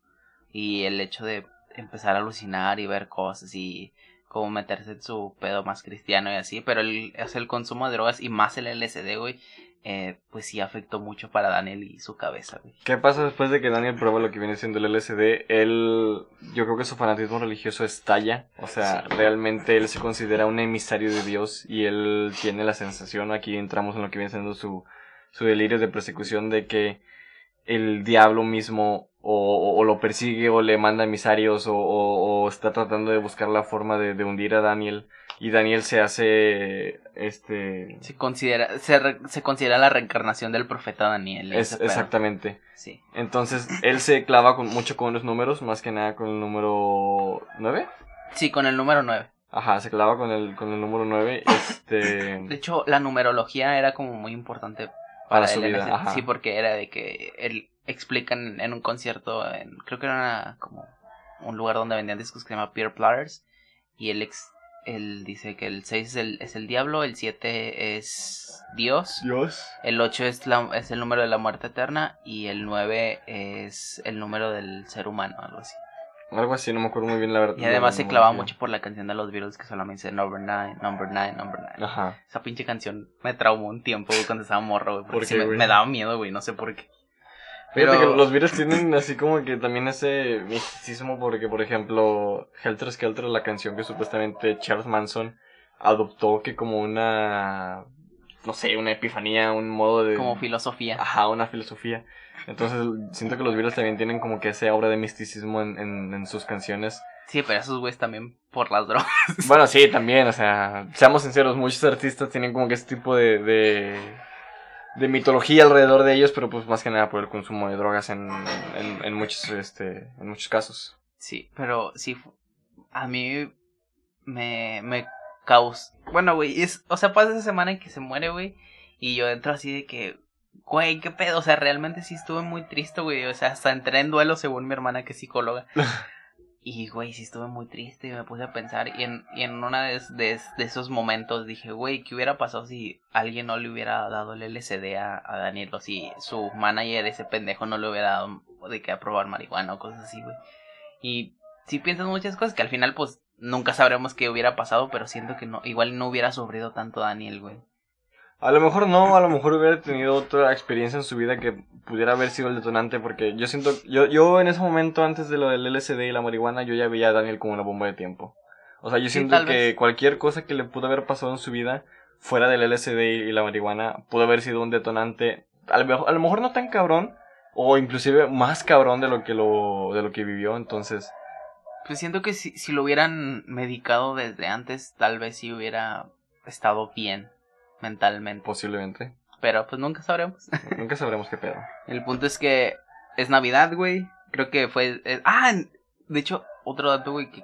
A: Y el hecho de empezar a alucinar y ver cosas y como meterse en su pedo más cristiano y así. Pero el, es el consumo de drogas y más el LSD, güey, eh, pues sí afectó mucho para Daniel y su cabeza, güey.
B: ¿Qué pasa después de que Daniel prueba lo que viene siendo el LSD? Él, yo creo que su fanatismo religioso estalla. O sea,
A: Sí.
B: realmente él se considera un emisario de Dios y él tiene la sensación, aquí entramos en lo que viene siendo su, su delirio de persecución de que el diablo mismo o, o lo persigue o le manda emisarios o, o, o está tratando de buscar la forma de, de, hundir a Daniel y Daniel se hace este
A: se considera se, re, se considera la reencarnación del profeta Daniel
B: es, exactamente
A: sí
B: entonces él se clava con, mucho con los números más que nada con el número 9
A: sí con el número 9
B: Ajá, se clava con el, con el número 9. Este...
A: De hecho, la numerología era como muy importante
B: para, para su vida. Ajá.
A: Sí, porque era de que él explican en un concierto, en, creo que era una, como un lugar donde vendían discos que se llama Peer Platters. Y él, ex, él dice que el 6 es el, es el diablo, el 7 es Dios,
B: Dios.
A: el 8 es, la, es el número de la muerte eterna y el 9 es el número del ser humano, algo así.
B: Algo así, no me acuerdo muy bien la verdad.
A: Y además se clavaba mucho por la canción de los Beatles que solamente dice Number 9, Number 9, Number 9.
B: Ajá.
A: Esa pinche canción me traumó un tiempo güey, cuando estaba morro, güey. Porque
B: ¿Por
A: sí
B: qué,
A: me, me daba miedo, güey, no sé por qué.
B: Fíjate
A: Pero-
B: que los Beatles tienen así como que también ese misticismo porque, por ejemplo, Helter Skelter, la canción que supuestamente Charles Manson adoptó que como una, no sé, una epifanía, un modo de...
A: Como filosofía.
B: Ajá, una filosofía. Entonces siento que los Beatles también tienen como que esa obra de misticismo en, en, en sus canciones.
A: Sí, pero esos güeyes también por las drogas.
B: Bueno, sí, también, o sea, seamos sinceros, muchos artistas tienen como que ese tipo de, de, de mitología alrededor de ellos, pero pues más que nada por el consumo de drogas en, en, en muchos, este, en muchos casos.
A: Sí, pero sí, a mí me, me causa... Bueno, güey, es, o sea, pasa esa semana en que se muere, güey, y yo entro así de que, güey, qué pedo, o sea, realmente sí estuve muy triste, güey, o sea, hasta entré en duelo según mi hermana que es psicóloga. Y, güey, sí estuve muy triste y me puse a pensar. Y en, y en uno de, de, esos momentos dije, güey, ¿qué hubiera pasado si alguien no le hubiera dado el LSD a, a Daniel? O si su manager, ese pendejo, no le hubiera dado de que aprobar marihuana o cosas así, güey. Y sí piensas muchas cosas que al final, pues, nunca sabremos qué hubiera pasado, pero siento que no, igual no hubiera sufrido tanto Daniel, güey.
B: A lo mejor no, a lo mejor hubiera tenido otra experiencia en su vida que pudiera haber sido el detonante, porque yo siento, yo, yo en ese momento, antes de lo del LSD y la marihuana, yo ya veía a Daniel como una bomba de tiempo. O sea, yo
A: Sí,
B: siento que
A: vez.
B: cualquier cosa que le pudo haber pasado en su vida, fuera del LSD y la marihuana, pudo haber sido un detonante, a lo mejor, a lo mejor no tan cabrón, o inclusive más cabrón de lo que lo, de lo que vivió, entonces,
A: Pues siento que si, si lo hubieran medicado desde antes, tal vez sí hubiera estado bien mentalmente.
B: posiblemente.
A: Pero pues nunca sabremos.
B: Nunca sabremos qué pedo.
A: El punto es que es Navidad, güey. Creo que fue... eh, ah, de hecho, otro dato, güey, que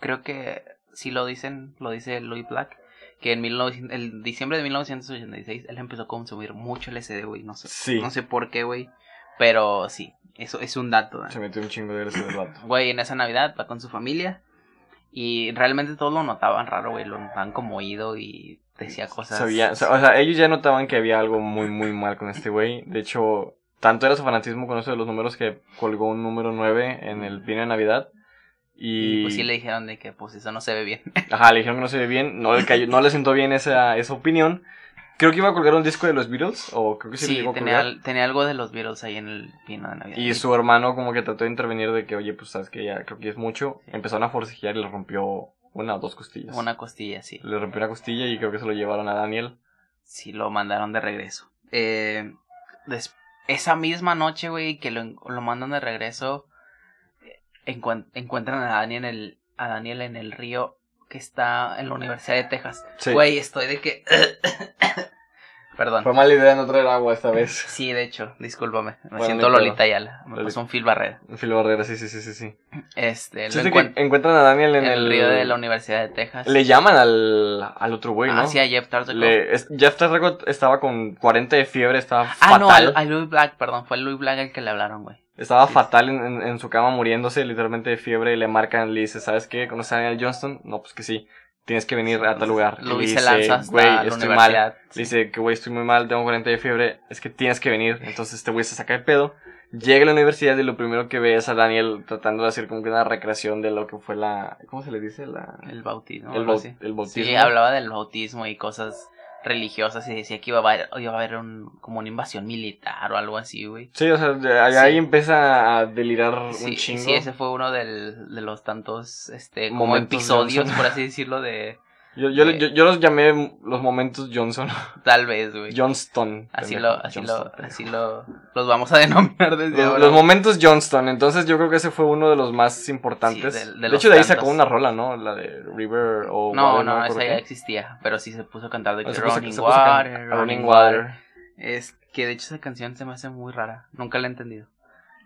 A: creo que si lo dicen, lo dice Louis Black, que en 1900, el diciembre de 1986 él empezó a consumir mucho LSD, güey. No sé,
B: Sí.
A: no sé por qué, güey. Pero sí, eso es un dato. ¿eh?
B: Se metió un chingo de LSD.
A: Güey, en esa Navidad va con su familia. Y realmente todos lo notaban raro, güey. Lo notaban como oído y decía cosas.
B: Sabía, o sea, ellos ya notaban que había algo muy, muy mal con este güey. De hecho, tanto era su fanatismo con eso de los números que colgó un número 9 en el pino de Navidad. Y,
A: Y pues sí le dijeron de que pues eso no se ve bien.
B: Ajá, le dijeron que no se ve bien, no le, cayó, no le sentó bien esa, esa opinión. Creo que iba a colgar un disco de los Beatles, o creo que sí, lo
A: Sí,
B: a
A: tenía, tenía algo de los Beatles ahí en el pino de Navidad.
B: Y su hermano como que trató de intervenir de que, oye, pues sabes que ya creo que es mucho. Empezaron a forcejear y le rompió una o dos costillas.
A: Una costilla, sí.
B: Le rompió una costilla y creo que se lo llevaron a Daniel.
A: Sí, lo mandaron de regreso. Eh, esa misma noche, güey, que lo, lo mandan de regreso, eh, encuent- encuentran a Daniel, en el, a Daniel en el río que está en la Universidad de Texas.
B: Sí.
A: Güey, estoy de que... Perdón.
B: Fue mala idea no traer agua esta vez.
A: Sí, de hecho, discúlpame. Me
B: Bueno,
A: siento
B: no
A: Lolita Ayala. Me
B: Lolita.
A: pasó un Phil Barrera.
B: Phil Barrera, sí, sí, sí, sí, sí.
A: Este, lo
B: Chiste
A: encuent-
B: que encuentran a Daniel en,
A: en el río de la Universidad de Texas.
B: Le llaman al, al otro güey, ¿no?
A: Ah, sí, a Jeff Tartakoff.
B: Le, es- Jeff Tartakoff estaba con 40 de fiebre, estaba
A: Ah,
B: fatal.
A: no, al- a Louis Black, perdón. Fue Louis Black el que le hablaron, güey.
B: Estaba fatal en, en- en su cama muriéndose, literalmente de fiebre, y le marcan, le dice, ¿sabes qué? ¿Conoces a Daniel Johnston? No, pues que sí. Tienes que venir a tal lugar.
A: Se
B: dice, güey, estoy mal. Le dice que, güey, estoy muy mal, tengo 40 de fiebre, es que tienes que venir. Entonces este güey se saca de pedo. Llega a la universidad y lo primero que ve es a Daniel tratando de hacer como que una recreación de lo que fue la... ¿Cómo se le dice? La...
A: El bautismo.
B: el, el bautismo.
A: Sí, hablaba del bautismo y cosas religiosas y decía que iba a haber, iba a haber un, como una invasión militar o algo así, güey.
B: Sí, o sea, ahí,
A: Sí.
B: ahí empieza a delirar
A: Sí,
B: un chingo.
A: sí, ese fue uno del, de los tantos este, como
B: Momentos
A: episodios, por así decirlo, de,
B: Yo, yo,
A: Eh.
B: yo, yo los llamé los momentos Johnson.
A: Tal vez, güey.
B: Johnston.
A: Así lo, así
B: Johnston,
A: lo, así lo, los vamos a denominar desde
B: Los,
A: ahora.
B: los momentos Johnston, entonces yo creo que ese fue uno de los más importantes.
A: Sí, de- de
B: de
A: los
B: hecho, de ahí sacó una rola, ¿no? La de River o
A: No,
B: Water,
A: no, esa ya existía, pero sí se puso a cantar de que Running
B: puso
A: Water, Running Water.
B: Water.
A: Es que de hecho esa canción se me hace muy rara, nunca la he entendido.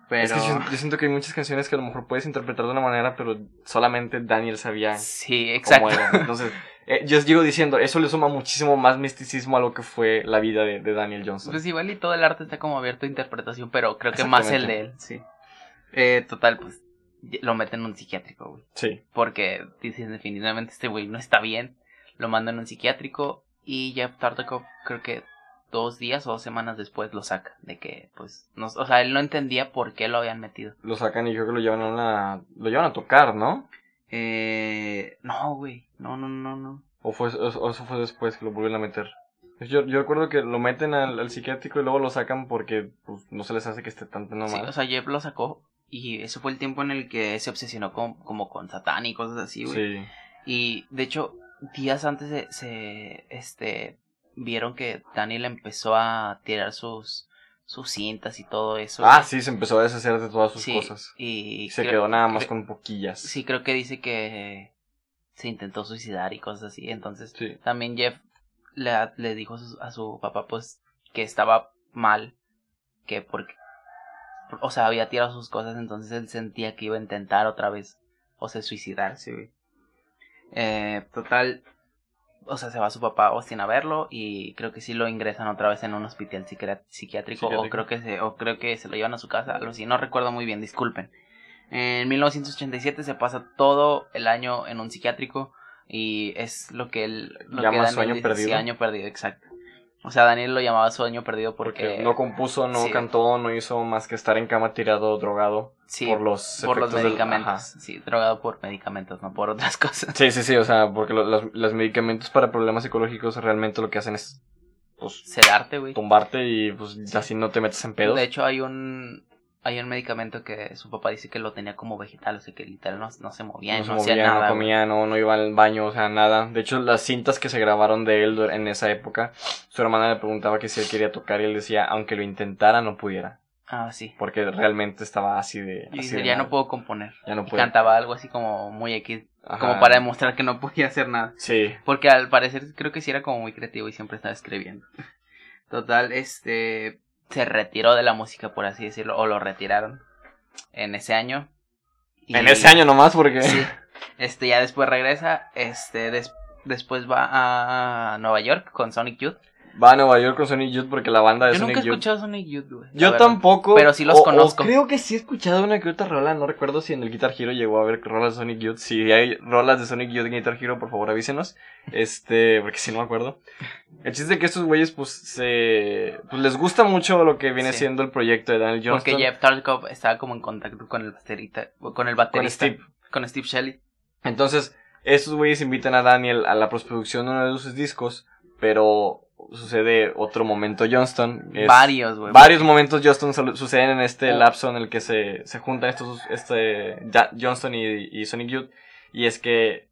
A: Pero
B: Es que yo, yo siento que hay muchas canciones que a lo mejor puedes interpretar de una manera, pero solamente Daniel sabía
A: sí,
B: cómo
A: exacto.
B: era. Entonces, eh, yo sigo diciendo, eso le suma muchísimo más misticismo a lo que fue la vida de, de Daniel Johnson.
A: Pues igual y todo el arte está como abierto a interpretación, pero creo que más el de él, sí. Eh, total, pues lo meten en un psiquiátrico, güey.
B: Sí.
A: Porque dicen definitivamente este güey no está bien. Lo mandan a un psiquiátrico y Jeff Tartakov creo que dos días o dos semanas después lo saca. De que, pues, no, o sea, él no entendía por qué lo habían metido.
B: Lo sacan y creo que lo llevan a una... Lo llevan a tocar, ¿no?
A: Eh, no, güey, no, no, no, no.
B: O, fue, o, o eso fue después que lo vuelven a meter. Yo, yo recuerdo que lo meten al, al psiquiátrico y luego lo sacan porque pues, no se les hace que esté tanto nomás.
A: Sí, o sea, Jeff lo sacó y ese fue el tiempo en el que se obsesionó con, como con Satán y cosas así, güey.
B: Sí.
A: Y de hecho, días antes se, se este vieron que Daniel empezó a tirar sus sus cintas y todo eso.
B: Ah, sí, se empezó a deshacer de todas sus
A: Sí,
B: cosas.
A: Y,
B: Y se
A: creo-
B: quedó nada más con poquillas.
A: Sí, creo que dice que se intentó suicidar y cosas así. Entonces,
B: Sí.
A: también Jeff le, le dijo a su, a su papá, pues, que estaba mal. Que porque. O sea, había tirado sus cosas, entonces él sentía que iba a intentar otra vez. O sea, suicidarse, güey. Eh, total. O sea, se va su papá Austin a verlo y creo que sí lo ingresan otra vez en un hospital psiquiátrico, o creo que se o creo que se lo llevan a su casa, algo así, no recuerdo muy bien, disculpen. En 1987 se pasa todo el año en un psiquiátrico y es lo que él lo
B: Llama
A: que
B: perdido.
A: Sí, año perdido, exacto. O sea, Daniel lo llamaba sueño perdido porque,
B: Porque no compuso, no
A: sí.
B: cantó, no hizo más que estar en cama tirado, drogado.
A: sí,
B: por los
A: por los
B: del-
A: medicamentos, sí, drogado por medicamentos, no por otras cosas.
B: Sí, sí, sí, o sea, porque lo- los, los medicamentos para problemas psicológicos realmente lo que hacen es pues,
A: Sedarte, güey.
B: tumbarte y pues así no te metes en pedos.
A: De hecho, hay un hay un medicamento que su papá dice que lo tenía como vegetal, o sea que literal no, no se movía,
B: no
A: no,
B: se
A: hacía
B: movía,
A: nada.
B: no comía, no, no iba al baño, o sea, nada. De hecho, las cintas que se grabaron de él en esa época, su hermana le preguntaba que si él quería tocar y él decía, aunque lo intentara, no pudiera.
A: Ah, sí.
B: Porque realmente estaba así de...
A: Y dice,
B: de
A: ya no puedo componer.
B: Ya no
A: Y
B: puede.
A: cantaba algo así como muy X, como para demostrar que no podía hacer nada.
B: Sí.
A: Porque al parecer creo que sí era como muy creativo y siempre estaba escribiendo. Total, este se retiró de la música, por así decirlo, o lo retiraron en ese año. Y-
B: En ese año nomás, porque...
A: Sí. Este ya después regresa, este des- después va a Nueva York con Sonic Youth.
B: Va a Nueva York con Sonic Youth porque la banda de
A: Yo
B: Sonic
A: nunca he
B: Youth...
A: escuchado Sonic Youth, güey.
B: Yo
A: verdad.
B: tampoco.
A: Pero sí los
B: o- o
A: conozco.
B: creo que sí he escuchado una que otra rola. No recuerdo si en el Guitar Hero llegó a haber rolas de Sonic Youth. Si hay rolas de Sonic Youth en Guitar Hero, por favor avísenos. Este, porque si no me acuerdo. El chiste es que estos güeyes, pues, se. Pues les gusta mucho lo que viene
A: Sí.
B: siendo el proyecto de Daniel Johnston.
A: Porque Jeff Tarkov estaba como en contacto con el baterista, con el baterista,
B: Steve.
A: con Steve Shelley.
B: Entonces, estos güeyes invitan a Daniel a la postproducción de uno de sus discos. Pero sucede otro momento Johnston. es-
A: Varios, güey.
B: Varios momentos Johnston suceden en este
A: Oh.
B: lapso en el que se, se juntan estos este Johnston y, y Sonic Youth y es que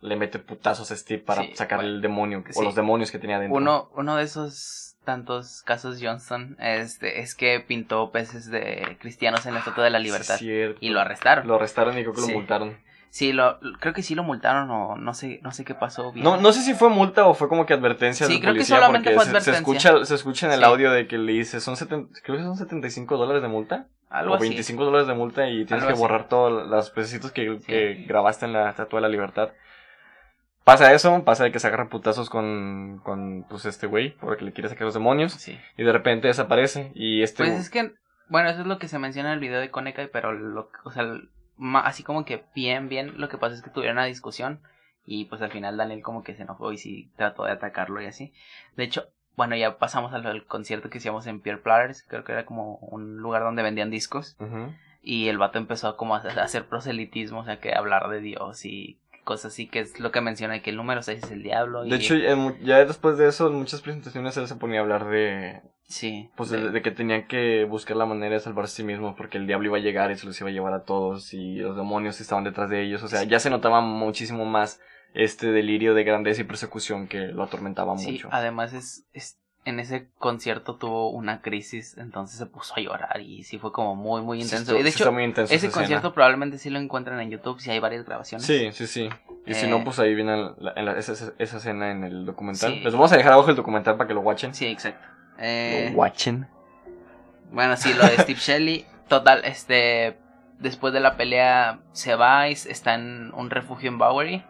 B: le mete putazos a Steve para
A: Sí,
B: sacar
A: bueno,
B: el demonio o los demonios que tenía dentro.
A: Uno, uno de esos tantos casos Johnston este, es que pintó peces de cristianos en la Estatua de la Libertad y lo arrestaron.
B: Lo arrestaron y creo que lo multaron.
A: Sí, lo, creo que sí lo multaron o no sé, no sé qué pasó bien.
B: No, no sé si fue multa o fue como que advertencia
A: Sí,
B: de
A: creo que solamente
B: porque
A: fue
B: se- se,
A: advertencia.
B: escucha, se escucha en el
A: Sí.
B: audio de que le dice, son seten- creo que son 75 dólares de multa.
A: Algo
B: o
A: así.
B: 25 dólares de multa y tienes
A: Algo
B: que
A: así.
B: borrar todos los pececitos que,
A: Sí.
B: que grabaste en la Estatua de la Libertad. Pasa eso, pasa de que se agarra putazos con, con pues este güey, porque le quiere sacar los demonios,
A: Sí.
B: y de repente desaparece, y este...
A: Pues es que, bueno, eso es lo que se menciona en el video de Konekai, pero lo, o sea, así como que bien, bien, lo que pasa es que tuvieron una discusión y pues al final Daniel como que se enojó y sí trató de atacarlo y así. De hecho, bueno, ya pasamos al, al concierto que hicimos en Pierre Platters, creo que era como un lugar donde vendían discos y el vato empezó como a hacer- a hacer proselitismo, o sea, que hablar de Dios y cosas así, que es lo que menciona, que el número 6 es el diablo.
B: De hecho, ya después de eso, en muchas presentaciones él se ponía a hablar de,
A: sí,
B: pues,
A: de-
B: que tenían que buscar la manera de salvarse a sí mismos, porque el diablo iba a llegar y se los iba a llevar a todos, y los demonios estaban detrás de ellos, o sea,
A: Sí.
B: ya se notaba muchísimo más este delirio de grandeza y persecución que lo atormentaba
A: Sí,
B: mucho.
A: además es, es- en ese concierto tuvo una crisis, entonces se puso a llorar y sí fue como muy, muy intenso. y de hecho, ese concierto
B: escena.
A: probablemente sí lo encuentran en YouTube, si hay varias grabaciones.
B: Sí, sí, sí. Y si
A: Eh,
B: no, pues ahí viene la- en la- esa, esa- escena en el documental. Les vamos a dejar abajo el documental para que lo watchen.
A: Sí, exacto. Eh,
B: Lo watchen.
A: Bueno, sí, lo de Steve Shelley. Total, este. Después de la pelea se va y está en un refugio en Bowery.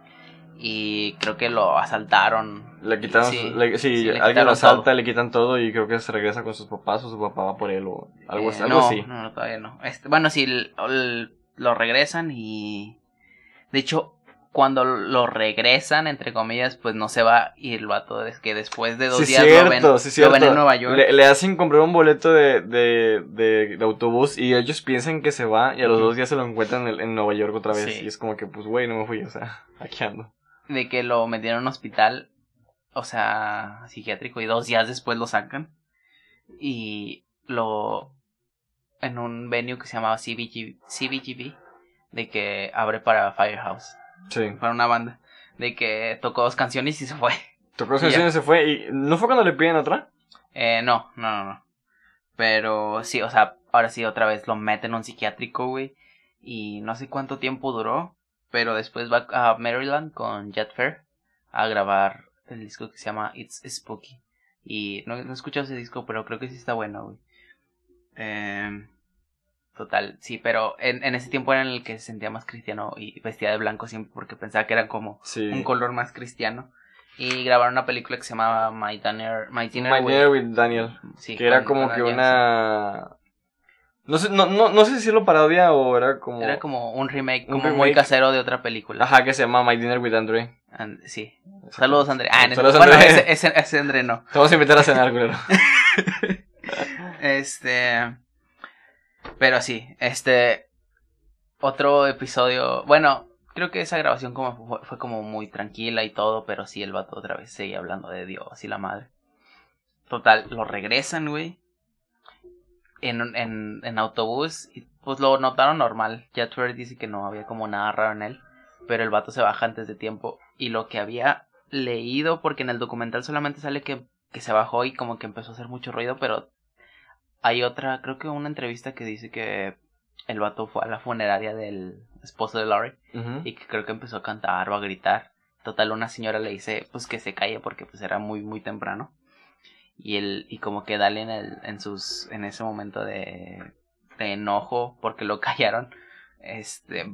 A: Y creo que lo asaltaron.
B: Le quitaron,
A: Sí,
B: su- le- sí,
A: sí, le
B: alguien
A: quitaron
B: lo asalta,
A: todo.
B: le quitan todo y creo que se regresa con sus papás o su papá va por él o algo,
A: Eh,
B: así- algo
A: no,
B: así.
A: No, no, todavía no. Este, bueno, sí, lo regresan y. De hecho, cuando lo regresan, entre comillas, pues no se va. Y el vato es que después de dos
B: Sí,
A: días
B: cierto,
A: lo, ven,
B: sí,
A: lo ven en Nueva York.
B: Le, le hacen comprar un boleto de, de, de, de autobús y ellos piensan que se va y a los dos días se lo encuentran en, en Nueva York otra vez.
A: Sí.
B: Y es como que, pues, güey, no me fui, o sea, aquí ando.
A: de que lo metieron en un hospital, o sea, psiquiátrico, y dos días después lo sacan. Y lo. en un venue que se llamaba CBG, CBGB, de que abre para Firehouse,
B: Sí.
A: para una banda, de que tocó dos canciones y se fue.
B: Tocó
A: Y ya.
B: canciones, se fue y ¿no fue cuando le piden otra?
A: Eh, no, no, no, no. Pero sí, o sea, ahora sí, otra vez lo meten en un psiquiátrico, güey. Y no sé cuánto tiempo duró. Pero después va a Maryland con Jet Fair a grabar el disco que se llama It's Spooky. Y no, no he escuchado ese disco, pero creo que sí está bueno, güey. Em, total, sí, pero en, en ese tiempo era en el que se sentía más cristiano y vestía de blanco siempre porque pensaba que era como
B: Sí.
A: un color más cristiano. Y grabaron una película que se llamaba My Dinner, My Dinner,
B: My
A: with-
B: Dinner with Daniel.
A: Sí,
B: que era como que una... No sé, no, no, no sé si lo parodia o era como...
A: Era como un remake,
B: Un
A: como muy casero de otra película.
B: Ajá, que se llama My Dinner with Andre.
A: And- sí. Saludos, André. Ah, en
B: Saludos,
A: bueno,
B: André.
A: ese, ese, ese André no.
B: Te vamos a invitar a cenar, culero.
A: Este. Pero sí, este. Otro episodio. Bueno, creo que esa grabación como fue, fue como muy tranquila y todo, pero sí, el vato otra vez seguía hablando de Dios y la madre. Total, lo regresan, güey. En, en, en autobús, y pues lo notaron normal. Fair dice que no había como nada raro en él, pero el vato se baja antes de tiempo. Y lo que había leído, porque en el documental solamente sale que, que se bajó y como que empezó a hacer mucho ruido, pero hay otra, creo que una entrevista que dice que el vato fue a la funeraria del esposo de Laurie y que creo que empezó a cantar o a gritar. Total, una señora le dice pues que se calle porque pues era muy muy temprano. Y él, y como que Dale en el, en sus, en ese momento de, de enojo porque lo callaron, este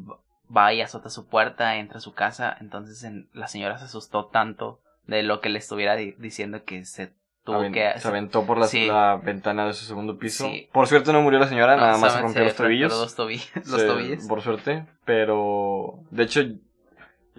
A: va y azota su puerta, entra a su casa, entonces en- la señora se asustó tanto de lo que le estuviera di- diciendo que se tuvo
B: Aven-
A: que
B: se aventó por la,
A: Sí.
B: la ventana de su segundo piso.
A: Sí.
B: Por suerte no murió la señora,
A: No,
B: nada más se rompió los tobillos.
A: Los, tobillos.
B: Por suerte. Pero, de hecho,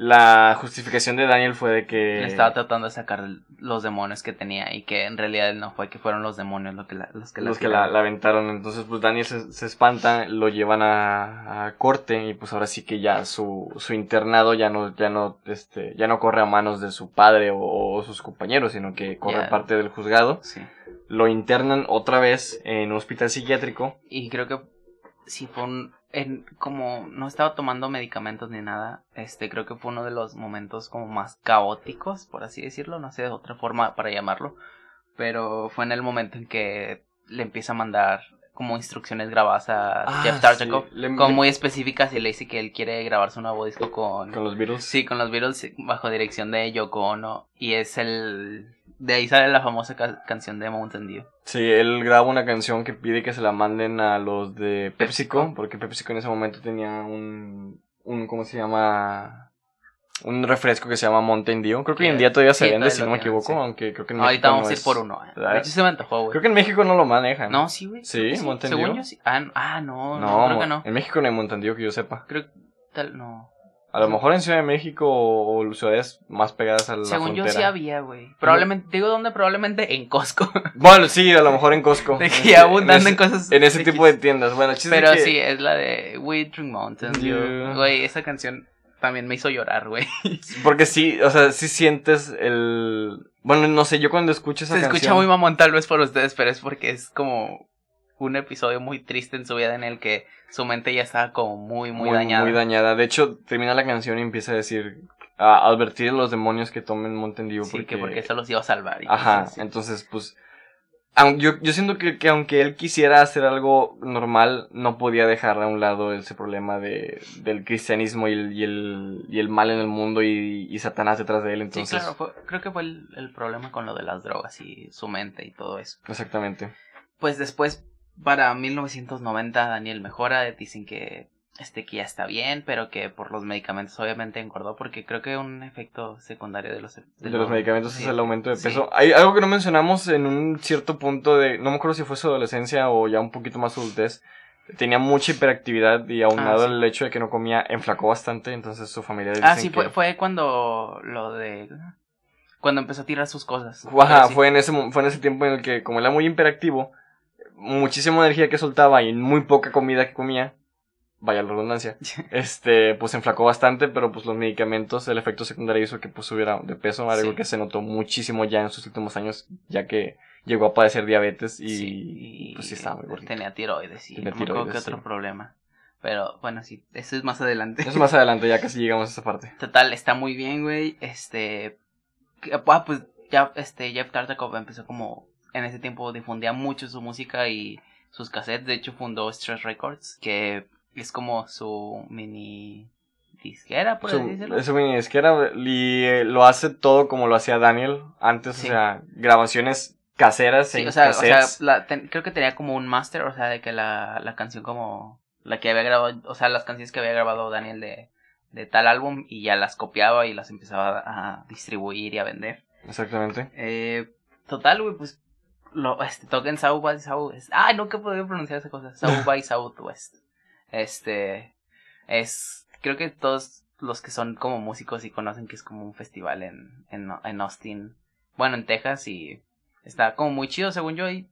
B: la justificación de Daniel fue de que...
A: Le estaba tratando de sacar los demonios que tenía y que en realidad no fue que fueron los demonios lo que la- los que la
B: los que la, la aventaron. Entonces, pues Daniel se, se espanta, lo llevan a, a corte y pues ahora sí que ya su, su internado ya no, ya no, este, ya no corre a manos de su padre o, o sus compañeros, sino que corre parte del juzgado.
A: Sí.
B: Lo internan otra vez en un hospital psiquiátrico.
A: Y creo que sí fue un... En, como no estaba tomando medicamentos ni nada, este creo que fue uno de los momentos como más caóticos, por así decirlo, no sé de otra forma para llamarlo, pero fue en el momento en que le empieza a mandar como instrucciones grabadas a
B: Ah,
A: Jeff Tartakov,
B: sí. Le-
A: como
B: le-
A: muy específicas y le dice que él quiere grabar su nuevo disco con,
B: Con los Beatles.
A: Sí, con los Beatles bajo dirección de Yoko Ono. Y es el. De ahí sale la famosa ca- canción de Mountain Dew.
B: Sí, él graba una canción que pide que se la manden a los de PepsiCo,
A: PepsiCo.
B: porque PepsiCo en ese momento tenía un, un ¿cómo se llama? Un refresco que se llama Mountain Dew. Creo que hoy en día todavía se
A: Sí,
B: vende, si no me equivoco,
A: sí.
B: aunque creo que en
A: Ahorita
B: México
A: vamos
B: no
A: a ir por uno. eh.
B: ¿verdad?
A: De hecho, se me antojó, güey.
B: Creo que en México no lo manejan.
A: No, sí, güey.
B: Sí,
A: sí.
B: Mountain
A: Según
B: Dew.
A: yo sí. Ah, no, ah, no, no,
B: No,
A: creo que no.
B: en México no hay Mountain Dew que yo sepa.
A: Creo que tal, no.
B: A lo mejor en Ciudad de México o ciudades más pegadas a la
A: Según yo sí había, güey. Probablemente, digo dónde, probablemente en Costco.
B: Bueno, sí, a lo mejor en Costco.
A: de que abundando
B: ese-
A: en cosas.
B: En ese tipo de tiendas. Bueno, chiste
A: Pero
B: que-
A: sí, es la de We Drink Mountain Dew. Güey, esa canción también me hizo llorar, güey.
B: Porque sí, o sea, sí sientes el... Bueno, no sé, yo cuando escucho esa
A: Se
B: canción...
A: escucha muy mamón tal vez por ustedes, pero es porque es como un episodio muy triste en su vida en el que su mente ya estaba como muy, muy, dañada.
B: Muy dañada. De hecho, termina la canción y empieza a decir... a advertir a los demonios que tomen Mountain Dew.
A: Sí,
B: porque...
A: que porque eso los iba a salvar.
B: Ajá, entonces pues... Yo, yo siento que, que aunque él quisiera hacer algo normal, no podía dejar a un lado ese problema de, del cristianismo y el, y, el, y el mal en el mundo y, y Satanás detrás de él.
A: Sí,
B: Entonces,
A: claro, fue- creo que fue el, el problema con lo de las drogas y su mente y todo eso.
B: exactamente.
A: Pues después, para 1990, Daniel mejora, dicen que este que ya está bien, pero que por los medicamentos obviamente engordó, porque creo que un efecto secundario de los,
B: De los medicamentos
A: sí,
B: es el aumento de
A: sí.
B: peso. Hay algo que no mencionamos en un cierto punto de, no me acuerdo si fue su adolescencia o ya un poquito más adultez. Tenía mucha hiperactividad y aunado
A: Ah, sí.
B: el hecho de que no comía, enflacó bastante, entonces su familia
A: Ah,
B: dicen
A: sí,
B: que-
A: fue, fue cuando lo de... Cuando empezó a tirar sus cosas.
B: Ajá,
A: sí.
B: fue en ese fue en ese tiempo en el que como era muy hiperactivo, muchísima energía que soltaba y muy poca comida que comía, vaya la redundancia, este, pues enflacó bastante, pero pues los medicamentos, el efecto secundario hizo que pues subiera de peso, algo
A: Sí.
B: que se notó muchísimo ya en sus últimos años, ya que llegó a padecer diabetes y,
A: Sí,
B: pues sí estaba muy gordito.
A: Tenía tiroides y
B: Tenía
A: no me
B: tiroides,
A: qué otro
B: sí.
A: problema. Pero bueno, sí, eso es más adelante.
B: Eso más adelante, ya casi llegamos a esa parte.
A: Total, está muy bien, güey. Este. que- Ah, pues ya, este, Jeff Tartakov empezó como. En ese tiempo difundía mucho su música y sus cassettes. De hecho, fundó Stress Records, que es como su mini disquera, por así decirlo.
B: Su, su mini disquera y eh, lo hace todo como lo hacía Daniel antes,
A: Sí.
B: o sea, grabaciones caseras
A: Sí,
B: en
A: o sea, o sea
B: cassettes.
A: la- ten- creo que tenía como un master, o sea, de que la, la canción como. La que había grabado, o sea, las canciones que había grabado Daniel de, de tal álbum y ya las copiaba y las empezaba a distribuir y a vender.
B: Exactamente.
A: Eh, total, güey, pues lo, este, toca en South by Southwest. Ay, nunca he podido pronunciar esa cosa. South by Southwest. Este, es, creo que todos los que son como músicos y conocen que es como un festival en, en, en Austin, bueno, en Texas y está como muy chido según yo y,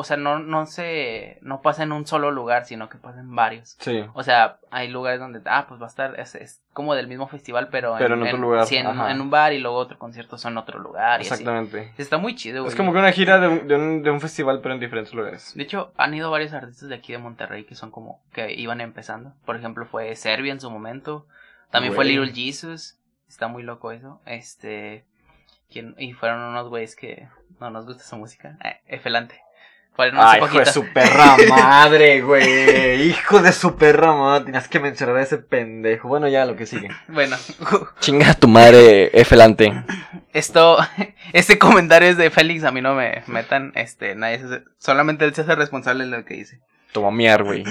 A: o sea, no, no se, no pasa en un solo lugar, sino que pasa en varios.
B: Sí.
A: O sea, hay lugares donde, ah, pues va a estar, es, es como del mismo festival, pero,
B: Pero en otro lugar,
A: sí, en, en un bar y luego otro concierto son en otro lugar. Y así.
B: Exactamente.
A: Está muy chido, güey.
B: Es como que una gira de un, de, un, de un festival, pero en diferentes lugares.
A: De hecho, han ido varios artistas de aquí de Monterrey que son como que iban empezando. Por ejemplo, fue Serbia en su momento. También fue. Little Jesus. Está muy loco eso. Este. ¿quién? Y fueron unos güeyes que no nos gusta su música. Eh, Efelante.
B: Ay, hijo de su perra madre, güey. Hijo de su perra madre. Tenías que mencionar a ese pendejo. Bueno, ya lo que sigue.
A: Bueno,
B: Chinga tu madre, Efelante.
A: esto. Este comentario es de Félix. A mí no me metan. Este, nadie se- Solamente él se hace responsable de lo que dice.
B: Toma miar, güey.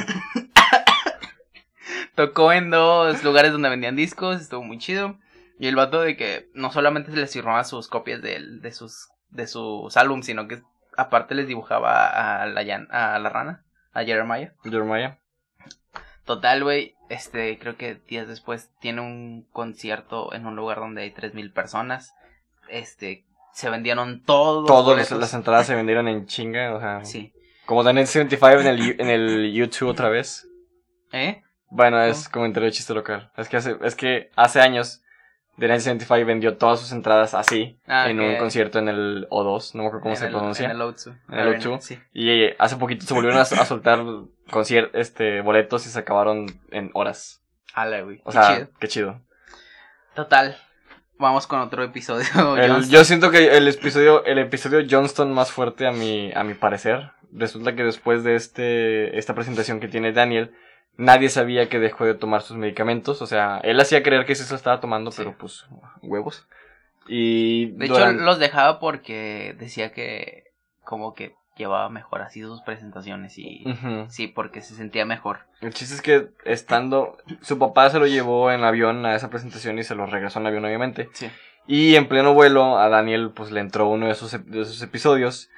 A: Tocó en dos lugares donde vendían discos, estuvo muy chido. Y el vato de que no solamente se les firmaba sus copias de, de sus de sus álbumes, sino que aparte les dibujaba a la, a la rana, a Jeremiah.
B: Jeremiah.
A: Total, güey, este, creo que días después tiene un concierto en un lugar donde hay 3000 personas. Este, se vendieron todos los
B: Todas las entradas se vendieron en chinga, o sea.
A: Sí.
B: Como Daniel 75 en el, en el YouTube otra vez.
A: ¿Eh?
B: Bueno, es
A: ¿Cómo?
B: comentario de chiste local. Es que hace, es que hace años The 75 vendió todas sus entradas así
A: Ah,
B: en un concierto en el O2, no me acuerdo cómo
A: En
B: se
A: el-
B: pronuncia.
A: En el O2.
B: En el
A: Arena,
B: O2.
A: Sí.
B: Y eh, hace poquito se volvieron a, a soltar este boletos y se acabaron en horas.
A: Ala, güey.
B: O
A: qué
B: sea,
A: chido.
B: qué chido.
A: Total. Vamos con otro episodio.
B: El- yo siento que el episodio, el episodio Johnston más fuerte a mi, a mi parecer. Resulta que después de este, esta presentación que tiene Daniel, nadie sabía que dejó de tomar sus medicamentos. O sea, él hacía creer que sí se lo estaba tomando,
A: Sí.
B: pero pues, huevos. Y
A: De hecho, los dejaba porque decía que como que llevaba mejor así sus presentaciones y sí, porque se sentía mejor.
B: El chiste es que estando, su papá se lo llevó en avión a esa presentación y se lo regresó en avión obviamente.
A: Sí.
B: Y en pleno vuelo a Daniel pues le entró uno de esos, de esos episodios.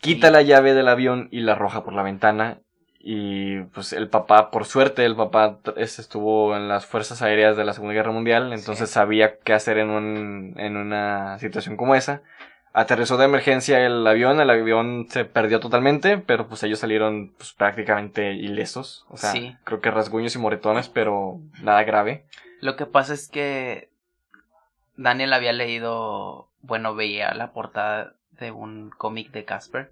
B: Quita la llave del avión y la arroja por la ventana. Y pues el papá, por suerte, el papá estuvo en las fuerzas aéreas de la Segunda Guerra Mundial, entonces
A: Sí.
B: sabía qué hacer en, un, en una situación como esa. Aterrizó de emergencia el avión, el avión se perdió totalmente, pero pues ellos salieron pues, prácticamente ilesos. O sea,
A: Sí.
B: creo que rasguños y moretones, pero nada grave.
A: Lo que pasa es que Daniel había leído, bueno, veía la portada de un cómic de Casper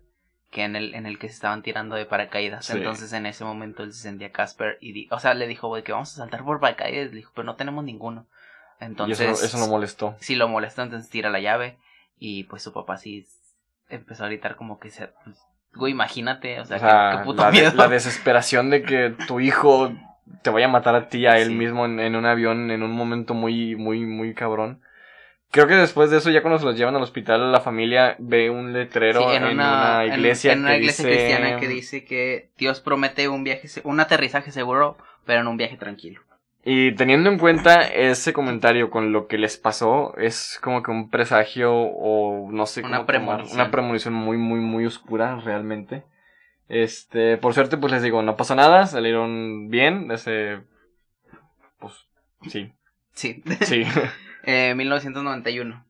A: que en el en el que se estaban tirando de paracaídas.
B: Sí.
A: Entonces en ese momento él se sentía Casper y di- o sea, le dijo, güey, que vamos a saltar por paracaídas, le dijo, pero no tenemos ninguno. Entonces,
B: y eso, eso no molestó.
A: Sí, lo molestó, entonces tira la llave. Y pues su papá sí empezó a gritar como que se... Pues, güey, imagínate, o sea,
B: O sea,
A: qué, qué puto
B: la, de-
A: miedo.
B: la desesperación de que tu hijo te vaya a matar a ti, a él
A: Sí.
B: mismo en, en un avión, en un momento muy, muy, muy cabrón. Creo que después de eso, ya cuando se los llevan al hospital, la familia ve un letrero
A: Sí,
B: en, una,
A: en-
B: iglesia,
A: en una
B: que
A: iglesia
B: dice-
A: cristiana que dice que Dios promete un viaje, un aterrizaje seguro, pero en un viaje tranquilo.
B: Y teniendo en cuenta ese comentario con lo que les pasó, es como que un presagio o no sé
A: Una premonición.
B: una premonición muy, muy, muy oscura realmente. Este, por suerte, pues les digo, no pasó nada, salieron bien, ese, pues, sí,
A: Sí.
B: sí.
A: eh, 1991.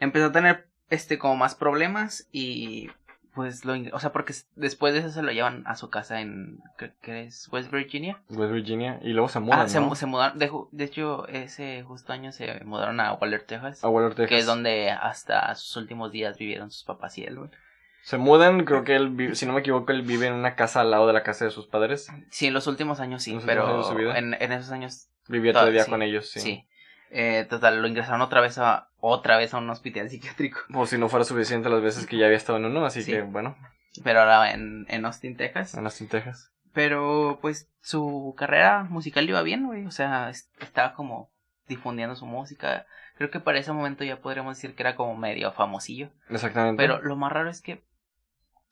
A: Empezó a tener este como más problemas y pues lo o sea porque después de eso se lo llevan a su casa en ¿qué, es West Virginia
B: West Virginia, y luego se mudan,
A: ah se,
B: ¿no?
A: mu- se mudaron de, hecho ese justo año se mudaron a Waller Texas
B: A Waller, Texas.
A: que es donde hasta sus últimos días vivieron sus papás y él güey.
B: Se mudan, creo que él, vi- si no me equivoco, él vive en una casa al lado de la casa de sus padres.
A: sí en los últimos años sí
B: ¿En los últimos
A: pero
B: años de su vida?
A: en, en esos años
B: Vivía
A: Toda-
B: todavía
A: sí,
B: con ellos, sí.
A: sí, Eh, total lo ingresaron otra vez a otra vez a un hospital psiquiátrico
B: Por si no fuera suficiente las veces que ya había estado en uno, así
A: Sí.
B: que bueno,
A: pero ahora en, en Austin Texas
B: en Austin, Texas.
A: Pero pues su carrera musical iba bien, güey. O sea, es- estaba como difundiendo su música. Creo que para ese momento ya podríamos decir que era como medio famosillo.
B: Exactamente.
A: Pero lo más raro es que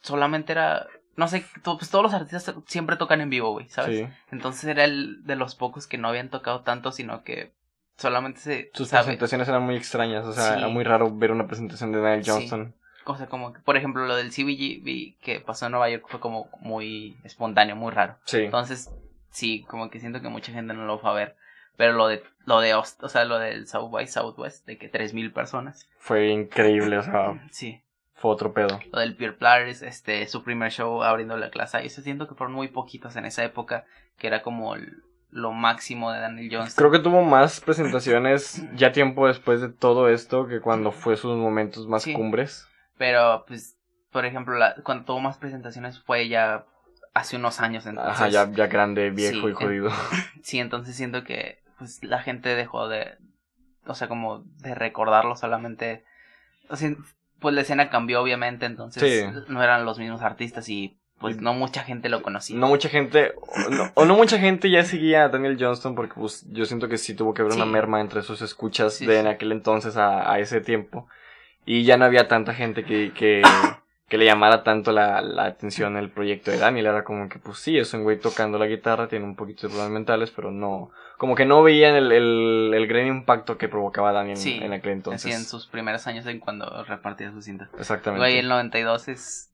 A: solamente era... No sé, pues todos los artistas siempre tocan en vivo, güey, ¿sabes?
B: Sí.
A: Entonces era el de los pocos que no habían tocado tanto, sino que solamente se
B: Sus
A: sabe.
B: presentaciones eran muy extrañas, o sea,
A: Sí.
B: era muy raro ver una presentación de Daniel
A: Sí.
B: Johnston.
A: O sea, como por ejemplo, lo del CBGB que pasó en Nueva York fue como muy espontáneo, muy raro.
B: Sí.
A: Entonces, sí, como que siento que mucha gente no lo fue a ver. Pero lo de, lo de, o sea, lo del South by Southwest, de que 3.000 personas.
B: Fue increíble, o sea,
A: Sí.
B: fue otro pedo.
A: Lo del Pierre Platters, este, su primer show abriendo la clase. Y eso siento que fueron muy poquitos en esa época, que era como el- lo máximo de Daniel Jones.
B: Creo que tuvo más presentaciones ya tiempo después de todo esto que cuando fue sus momentos más
A: Sí.
B: cumbres.
A: Pero, pues, por ejemplo, la, cuando tuvo más presentaciones fue ya hace unos años. Entonces,
B: Ajá, ya, ya grande, viejo
A: Sí,
B: y jodido.
A: Sí, entonces siento que pues la gente dejó de, o sea, como de recordarlo solamente, o sea, pues la escena cambió obviamente, entonces
B: Sí.
A: no eran los mismos artistas y pues
B: Y-
A: no mucha gente lo conocía.
B: No mucha gente, o no, o no mucha gente ya seguía a Daniel Johnston porque pues yo siento que sí tuvo que haber una
A: Sí.
B: merma entre sus escuchas
A: Sí,
B: de
A: sí.
B: en aquel entonces a, a ese tiempo. Y ya no había tanta gente que, que, que le llamara tanto la, la atención el proyecto de Daniel. Era como que pues sí, es un güey tocando la guitarra, tiene un poquito de problemas mentales, pero no, como que no veían el, el, el gran impacto que provocaba Daniel
A: Sí,
B: en aquel entonces.
A: en sus primeros años en cuando repartía sus cintas.
B: Exactamente.
A: Güey, el 92 es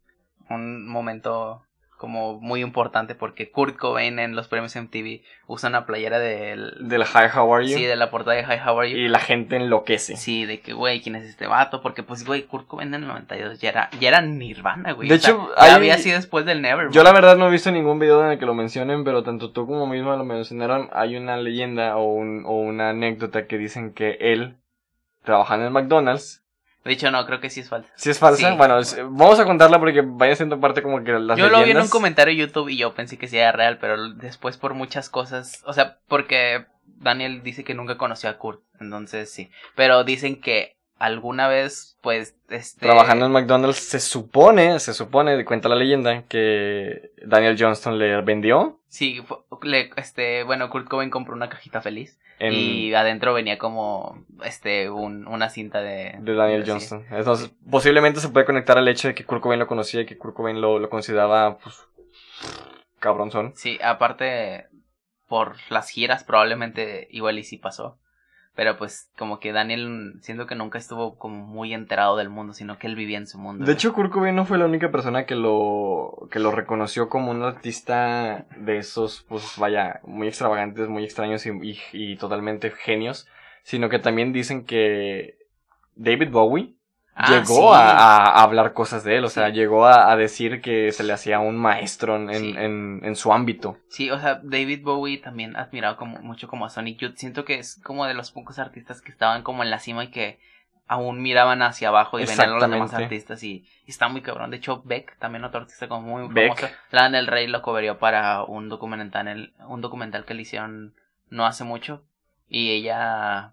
A: un momento como muy importante porque Kurt Cobain en los premios MTV usa una playera del...
B: Del Hi, How Are You.
A: Sí, de la portada de Hi, How Are You?
B: Y la gente enloquece.
A: Sí, de que, güey, ¿quién es este vato? Porque, pues, güey, Kurt Cobain en el 92 ya era, ya era Nirvana, güey.
B: De
A: O sea,
B: hecho,
A: ya
B: hay-
A: había sido después del Never.
B: Yo la verdad no he visto ningún video en el que lo mencionen, pero tanto tú como mismo lo mencionaron, hay una leyenda o, un- o una anécdota que dicen que él, trabajando en McDonald's,
A: De hecho, no, creo que sí es falso.
B: si es falsa,
A: Sí.
B: bueno, vamos a contarla porque vaya siendo parte como que las
A: yo lo vi en un comentario de YouTube y yo pensé que sí era real, pero después por muchas cosas, o sea, porque Daniel dice que nunca conoció a Kurt, entonces sí. Pero dicen que alguna vez, pues, este...
B: Trabajando en McDonald's se supone, se supone, cuenta la leyenda, que Daniel Johnston le vendió
A: Sí, le- este, bueno, Kurt Cobain compró una cajita feliz
B: en,
A: y adentro venía como, este, un, una cinta de...
B: de Daniel. Johnston. Entonces, posiblemente se puede conectar al hecho de que Kurt Cobain lo conocía y que Kurt Cobain lo, lo consideraba, pues, cabronzón.
A: Sí, aparte por las giras probablemente igual y sí pasó. Pero pues como que Daniel siento que nunca estuvo como muy enterado del mundo, sino que él vivía en su mundo.
B: De hecho, Kurt Cobain no fue la única persona que lo, que lo reconoció como un artista de esos, pues vaya, muy extravagantes, muy extraños y, y- y totalmente genios, sino que también dicen que David Bowie
A: Ah,
B: llegó
A: sí.
B: a, a hablar cosas de él, o sea,
A: Sí.
B: llegó a, a decir que se le hacía un maestro en,
A: Sí.
B: en, en su ámbito.
A: Sí, o sea, David Bowie también admirado como, mucho como a Sonic Youth. Siento que es como de los pocos artistas que estaban como en la cima y que aún miraban hacia abajo y venían los demás artistas y, y está muy cabrón. De hecho, Beck, también otro artista como muy
B: Beck.
A: famoso. Lana del Rey lo coverió para un documental, un documental que le hicieron no hace mucho y ella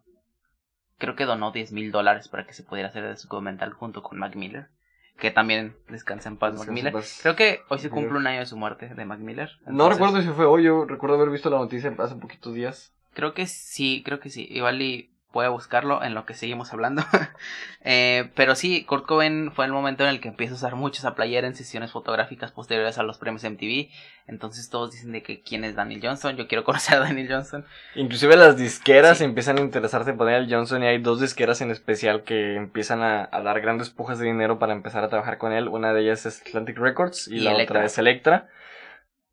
A: creo que donó 10 mil dólares para que se pudiera hacer el documental junto con Mac Miller. Que también descansa en paz Mac
B: Descansa
A: Miller.
B: paz.
A: Creo que hoy se cumple un año de su muerte, de Mac Miller.
B: No recuerdo si fue hoy, yo recuerdo haber visto la noticia hace poquitos días.
A: Creo que sí, creo que sí. Igual y voy a buscarlo en lo que seguimos hablando. Eh, pero sí, Kurt Cobain fue el momento en el que empieza a usar mucho esa playera en sesiones fotográficas posteriores a los premios MTV. Entonces todos dicen de que quién es Daniel Johnson. Yo quiero conocer a Daniel Johnson.
B: Inclusive las disqueras
A: Sí.
B: empiezan a interesarse por Daniel Johnson y hay dos disqueras en especial que empiezan a, a dar grandes pujas de dinero para empezar a trabajar con él. Una de ellas es Atlantic Records y,
A: Y
B: la otra es Electra.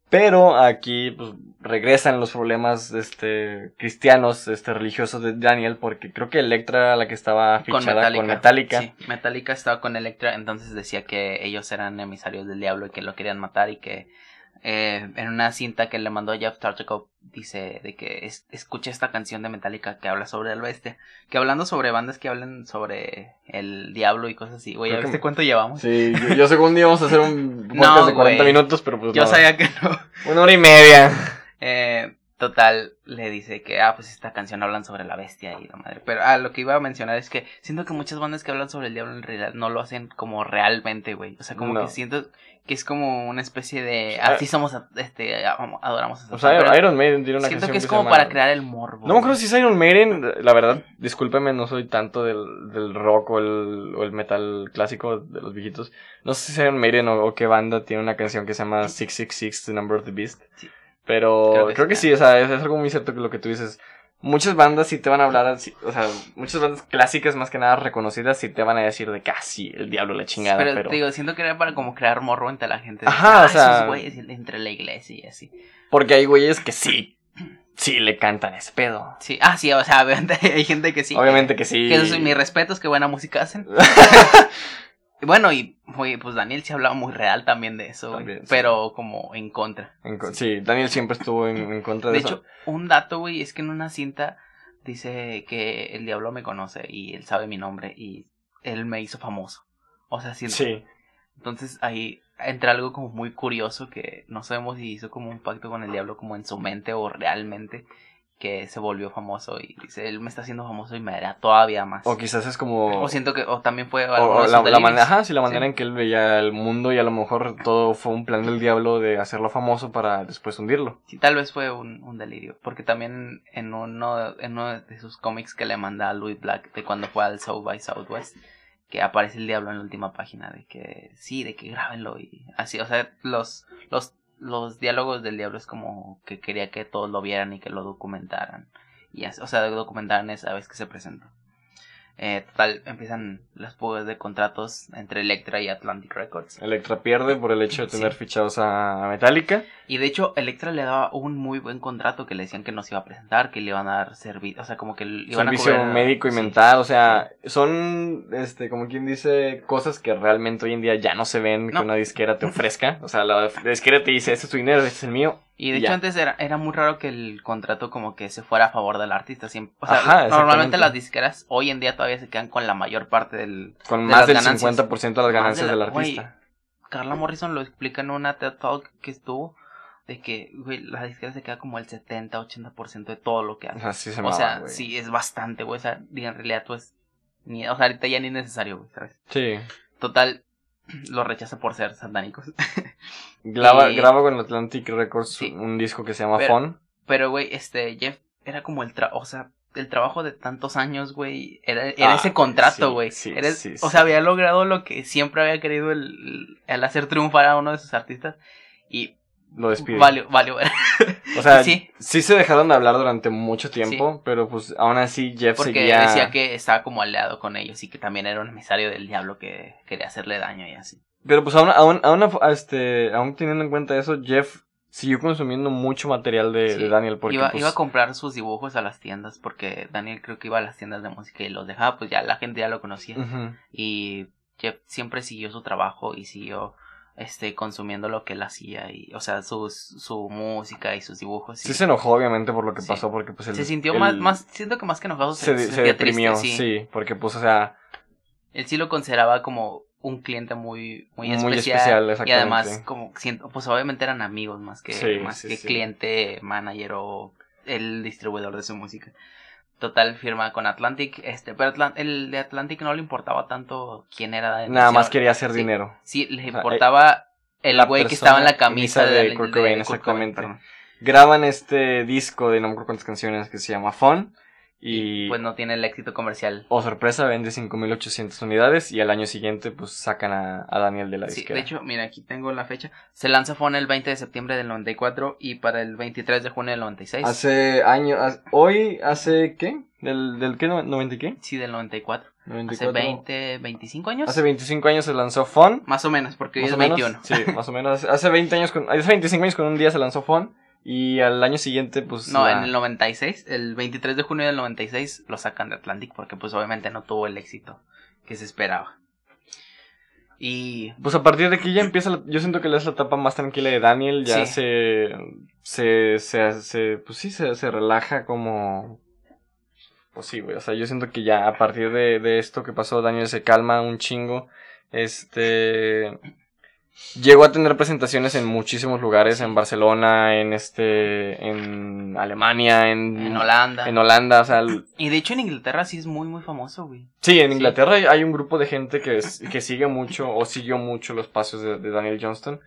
B: Pero aquí pues, regresan los problemas este, cristianos, este, religiosos de Daniel, porque creo que Electra era la que estaba
A: Con
B: fichada
A: Metallica.
B: con Metallica.
A: Sí, Metallica estaba con Electra, entonces decía que ellos eran emisarios del diablo y que lo querían matar y que eh, en una cinta que le mandó Jeff Tartakov dice de que es- escucha esta canción de Metallica que habla sobre el bestia, que hablando sobre bandas que hablan sobre el diablo y cosas así. Güey, ¿ya
B: Creo que
A: viste
B: me-
A: cuánto llevamos?
B: Sí, yo, yo según íbamos a hacer un podcast
A: No,
B: de 40
A: güey.
B: minutos, pero pues
A: Yo sabía que no.
B: Una hora y media.
A: Eh, total, le dice que, ah, pues esta canción hablan sobre la bestia y la madre. Pero, ah, lo que iba a mencionar es que siento que muchas bandas que hablan sobre el diablo en realidad no lo hacen como realmente, güey. O sea, como
B: No.
A: que siento que es como una especie de,
B: Ah.
A: así somos, este, am- adoramos a
B: O sea,
A: pero
B: Iron Maiden tiene una
A: Siento
B: canción
A: que es
B: se
A: como
B: llama-
A: para crear el morbo.
B: No me acuerdo si es Iron Maiden, la verdad, discúlpeme, no soy tanto del, del rock o el, o el metal clásico de los viejitos. No sé si es Iron Maiden o, o qué banda tiene una canción que se llama 666, The Number of the Beast.
A: Sí.
B: Pero
A: Creo
B: creo
A: que
B: que,
A: sí.
B: o sea, es, es algo muy cierto que lo que tú dices. Muchas bandas sí te van a hablar, o sea, muchas bandas clásicas más que nada reconocidas sí te van a decir de casi el diablo la chingada,
A: pero,
B: pero...
A: te digo, siento que era para como crear morbo entre la gente.
B: Ajá,
A: que,
B: o
A: "Ah,
B: sea-
A: esos güeyes entre la iglesia y así.
B: Porque hay güeyes que sí, sí le cantan ese pedo.
A: Sí, ah, sí, o sea, obviamente hay gente que sí.
B: Obviamente que sí.
A: Que eso es mi respeto, es que buena música hacen. Bueno, y pues Daniel sí hablaba muy real también de eso,
B: sí.
A: pero como en contra.
B: En co- Sí, Daniel siempre estuvo en, en contra de,
A: De
B: eso.
A: hecho, un dato, güey, es que en una cinta dice que el diablo me conoce y él sabe mi nombre y él me hizo famoso. O sea, siento.
B: Sí.
A: Entonces ahí entra algo como muy curioso que no sabemos si hizo como un pacto con el diablo como en su mente o realmente que se volvió famoso y dice, él me está haciendo famoso y me hará todavía más.
B: O quizás es como...
A: O siento que, o también fue
B: o- o la, la manera, ajá, sí, la manera
A: Sí.
B: en que él veía el mundo y a lo mejor todo fue un plan del diablo de hacerlo famoso para después hundirlo.
A: Sí, tal vez fue un, un delirio, porque también en uno, en uno de sus cómics que le manda a Louis Black de cuando fue al South by Southwest, que aparece el diablo en la última página de que sí, de que grábenlo y así, o sea, los, los, los diálogos del diablo es como que quería que todos lo vieran y que lo documentaran, y o sea, documentaran esa vez que se presentó. Eh, total, empiezan las pugas de contratos entre Electra y Atlantic Records.
B: Electra pierde por el hecho de
A: Sí.
B: tener fichados a Metallica.
A: Y de hecho, Electra le daba un muy buen contrato que le decían que nos iba a presentar, que le iban a dar servicio, o sea, como que le iban
B: servicio
A: a cobrar-
B: médico y
A: sí.
B: mental, o sea, son, este, como quien dice, cosas que realmente hoy en día ya no se ven
A: No.
B: que una disquera te ofrezca. O sea, la disquera te dice, este es tu dinero, este es el mío.
A: Y de
B: Ya.
A: hecho antes era, era muy raro que el contrato como que se fuera a favor del artista siempre. O sea,
B: Ajá,
A: normalmente las disqueras hoy en día todavía se quedan con la mayor parte del...
B: Con
A: De
B: más del
A: ganancias.
B: 50% de las ganancias
A: de la-
B: del artista.
A: Carla Morrison lo explica en una TED Talk que estuvo, de que, güey, la disquera se queda como el 70-80% de todo lo que hace.
B: sea, sí se
A: O sea, sí, es bastante, güey. O sea, en realidad, pues, ni, o sea, ahorita ya ni es necesario, güey, ¿sabes?
B: Sí.
A: Total, lo rechaza por ser satánicos.
B: Graba,
A: Y-
B: graba con Atlantic Records
A: Sí.
B: un disco que se llama
A: Pero-
B: Fun.
A: Pero, güey, este, Jeff era como el tra... O sea, el trabajo de tantos años, güey, era, era
B: Ah,
A: ese contrato, güey.
B: sí, sí,
A: o sea, había logrado lo que siempre había querido el, el hacer triunfar a uno de sus artistas. Y
B: Lo despide.
A: valió, valió.
B: O sea,
A: Sí.
B: sí. se dejaron de hablar durante mucho tiempo, pero pues aún así Jeff
A: Porque
B: seguía...
A: decía que estaba como aliado con ellos y que también era un emisario del diablo que quería hacerle daño y así.
B: Pero pues aún, aún, aún, este, aún teniendo en cuenta eso, Jeff siguió consumiendo mucho material de,
A: Sí.
B: de Daniel porque
A: iba,
B: pues,
A: iba a comprar sus dibujos a las tiendas porque Daniel creo que iba a las tiendas de música y los dejaba, pues ya la gente ya lo conocía.
B: ujú.
A: Y Jeff siempre siguió su trabajo y siguió este consumiendo lo que él hacía y o sea sus, su música y sus dibujos y
B: Sí se enojó obviamente por lo que
A: Sí.
B: pasó porque pues el,
A: se sintió más más siento que más que enojado
B: se,
A: se,
B: se, deprimió,
A: triste,
B: sí. porque pues o sea,
A: él sí lo consideraba como un cliente muy muy,
B: Muy
A: especial,
B: especial,
A: y además como siento pues obviamente eran amigos más que
B: Sí,
A: más que cliente manager o el distribuidor de su música total firma con Atlantic, este, pero Atlan- el de Atlantic no le importaba tanto quién era Daniel.
B: Nada más quería hacer
A: sí,
B: dinero.
A: Sí, le
B: sea,
A: importaba el
B: la
A: güey que estaba en la camisa
B: de
A: de,
B: Kurt
A: de
B: Cobain,
A: Kurt
B: exactamente. Graban este disco de no me acuerdo cuántas canciones que se llama Fun. Y,
A: Pues no tiene el éxito comercial.
B: oh sorpresa, vende 5.800 unidades. Y al año siguiente, pues sacan a, a Daniel de la
A: Sí,
B: disquera.
A: de hecho, mira, aquí tengo la fecha. Se lanza Phone el 20 de septiembre del 94 y para el 23 de junio del 96.
B: Hace años, hoy, hace qué? ¿Del, del qué? ¿90 y qué?
A: Sí, del 94.
B: 94.
A: Hace 20, 25 años.
B: Hace 25 años se lanzó Fun.
A: Más o menos, porque hoy
B: Más
A: es
B: o menos,
A: 21.
B: Sí, más o menos. Hace- Hace 20 años, con, hace 25 años con un día se lanzó Fun. Y al año siguiente, pues.
A: No,
B: la-
A: en el 96, el 23 de junio del 96 lo sacan de Atlantic porque pues obviamente no tuvo el éxito que se esperaba. Y
B: Pues a partir de aquí ya empieza, la- yo siento que es la etapa más tranquila de Daniel, ya
A: Sí.
B: se, se, se, se, pues sí, se, se relaja como, pues sí, güey, o sea, yo siento que ya a partir de, de esto que pasó, Daniel se calma un chingo, este, llegó a tener presentaciones en muchísimos lugares, en Barcelona, en este, en Alemania, en,
A: en Holanda.
B: en Holanda, o sea, el-
A: Y de hecho en Inglaterra sí es muy muy famoso, güey.
B: Sí, en. Inglaterra hay- hay un grupo de gente que, es- que sigue mucho o siguió mucho los pasos de, de Daniel Johnston.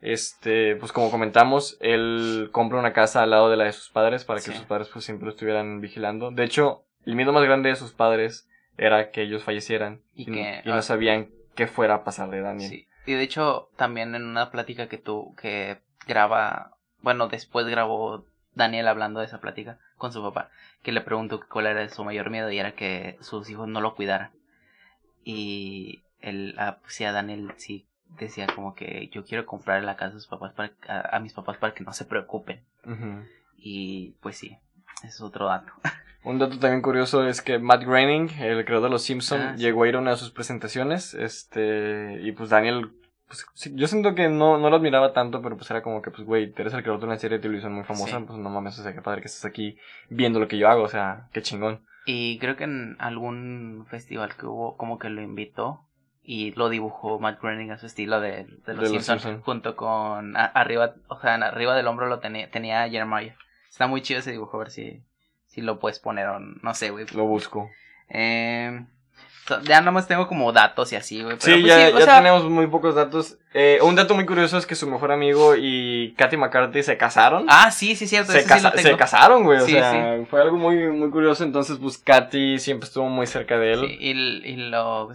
B: Este, pues como comentamos, él compra una casa al lado de la de sus padres para que
A: Sí.
B: sus padres pues siempre lo estuvieran vigilando. De hecho, el miedo más grande de sus padres era que ellos fallecieran
A: Y
B: y, no-
A: que-
B: y no sabían qué fuera a pasar de Daniel.
A: Sí. Y de hecho también en una plática que tú que graba, bueno, después grabó Daniel hablando de esa plática con su papá, que le preguntó cuál era su mayor miedo y era que sus hijos no lo cuidaran. Y él, ah, pues, sí, a Daniel sí decía como que yo quiero comprar la casa a sus papás para, a, a mis papás para que no se preocupen. Y pues sí, ese es otro dato.
B: Un dato también curioso es que Matt Groening, el creador de Los Simpson,
A: Ah, sí.
B: llegó a ir a una de sus presentaciones, este, y pues Daniel, pues, sí, yo siento que no, no lo admiraba tanto, pero pues era como que, pues, güey, eres el creador de una serie de televisión muy famosa,
A: Sí.
B: pues no mames, o sea, qué padre que estés aquí viendo lo que yo hago, o sea, qué chingón.
A: Y creo que en algún festival que hubo, como que lo invitó y lo dibujó Matt Groening a su estilo de, de los
B: De los
A: Simpsons,
B: Simpson.
A: junto con a- arriba, o sea, en arriba del hombro lo tenía, tenía Jeremiah. Está muy chido ese dibujo, a ver si, si lo puedes poner o no sé, güey.
B: Lo busco.
A: Eh, ya nomás tengo como datos y así, güey.
B: Sí,
A: pues
B: ya, ya
A: sea,
B: tenemos muy pocos datos. Eh, un dato muy curioso es que su mejor amigo y Katy McCarthy se casaron.
A: Ah, sí, sí, cierto.
B: se,
A: sí
B: se casaron, güey. O
A: Sí,
B: sea, fue algo muy, muy curioso. Entonces, pues Katy siempre estuvo muy cerca de él.
A: Sí, y, y lo.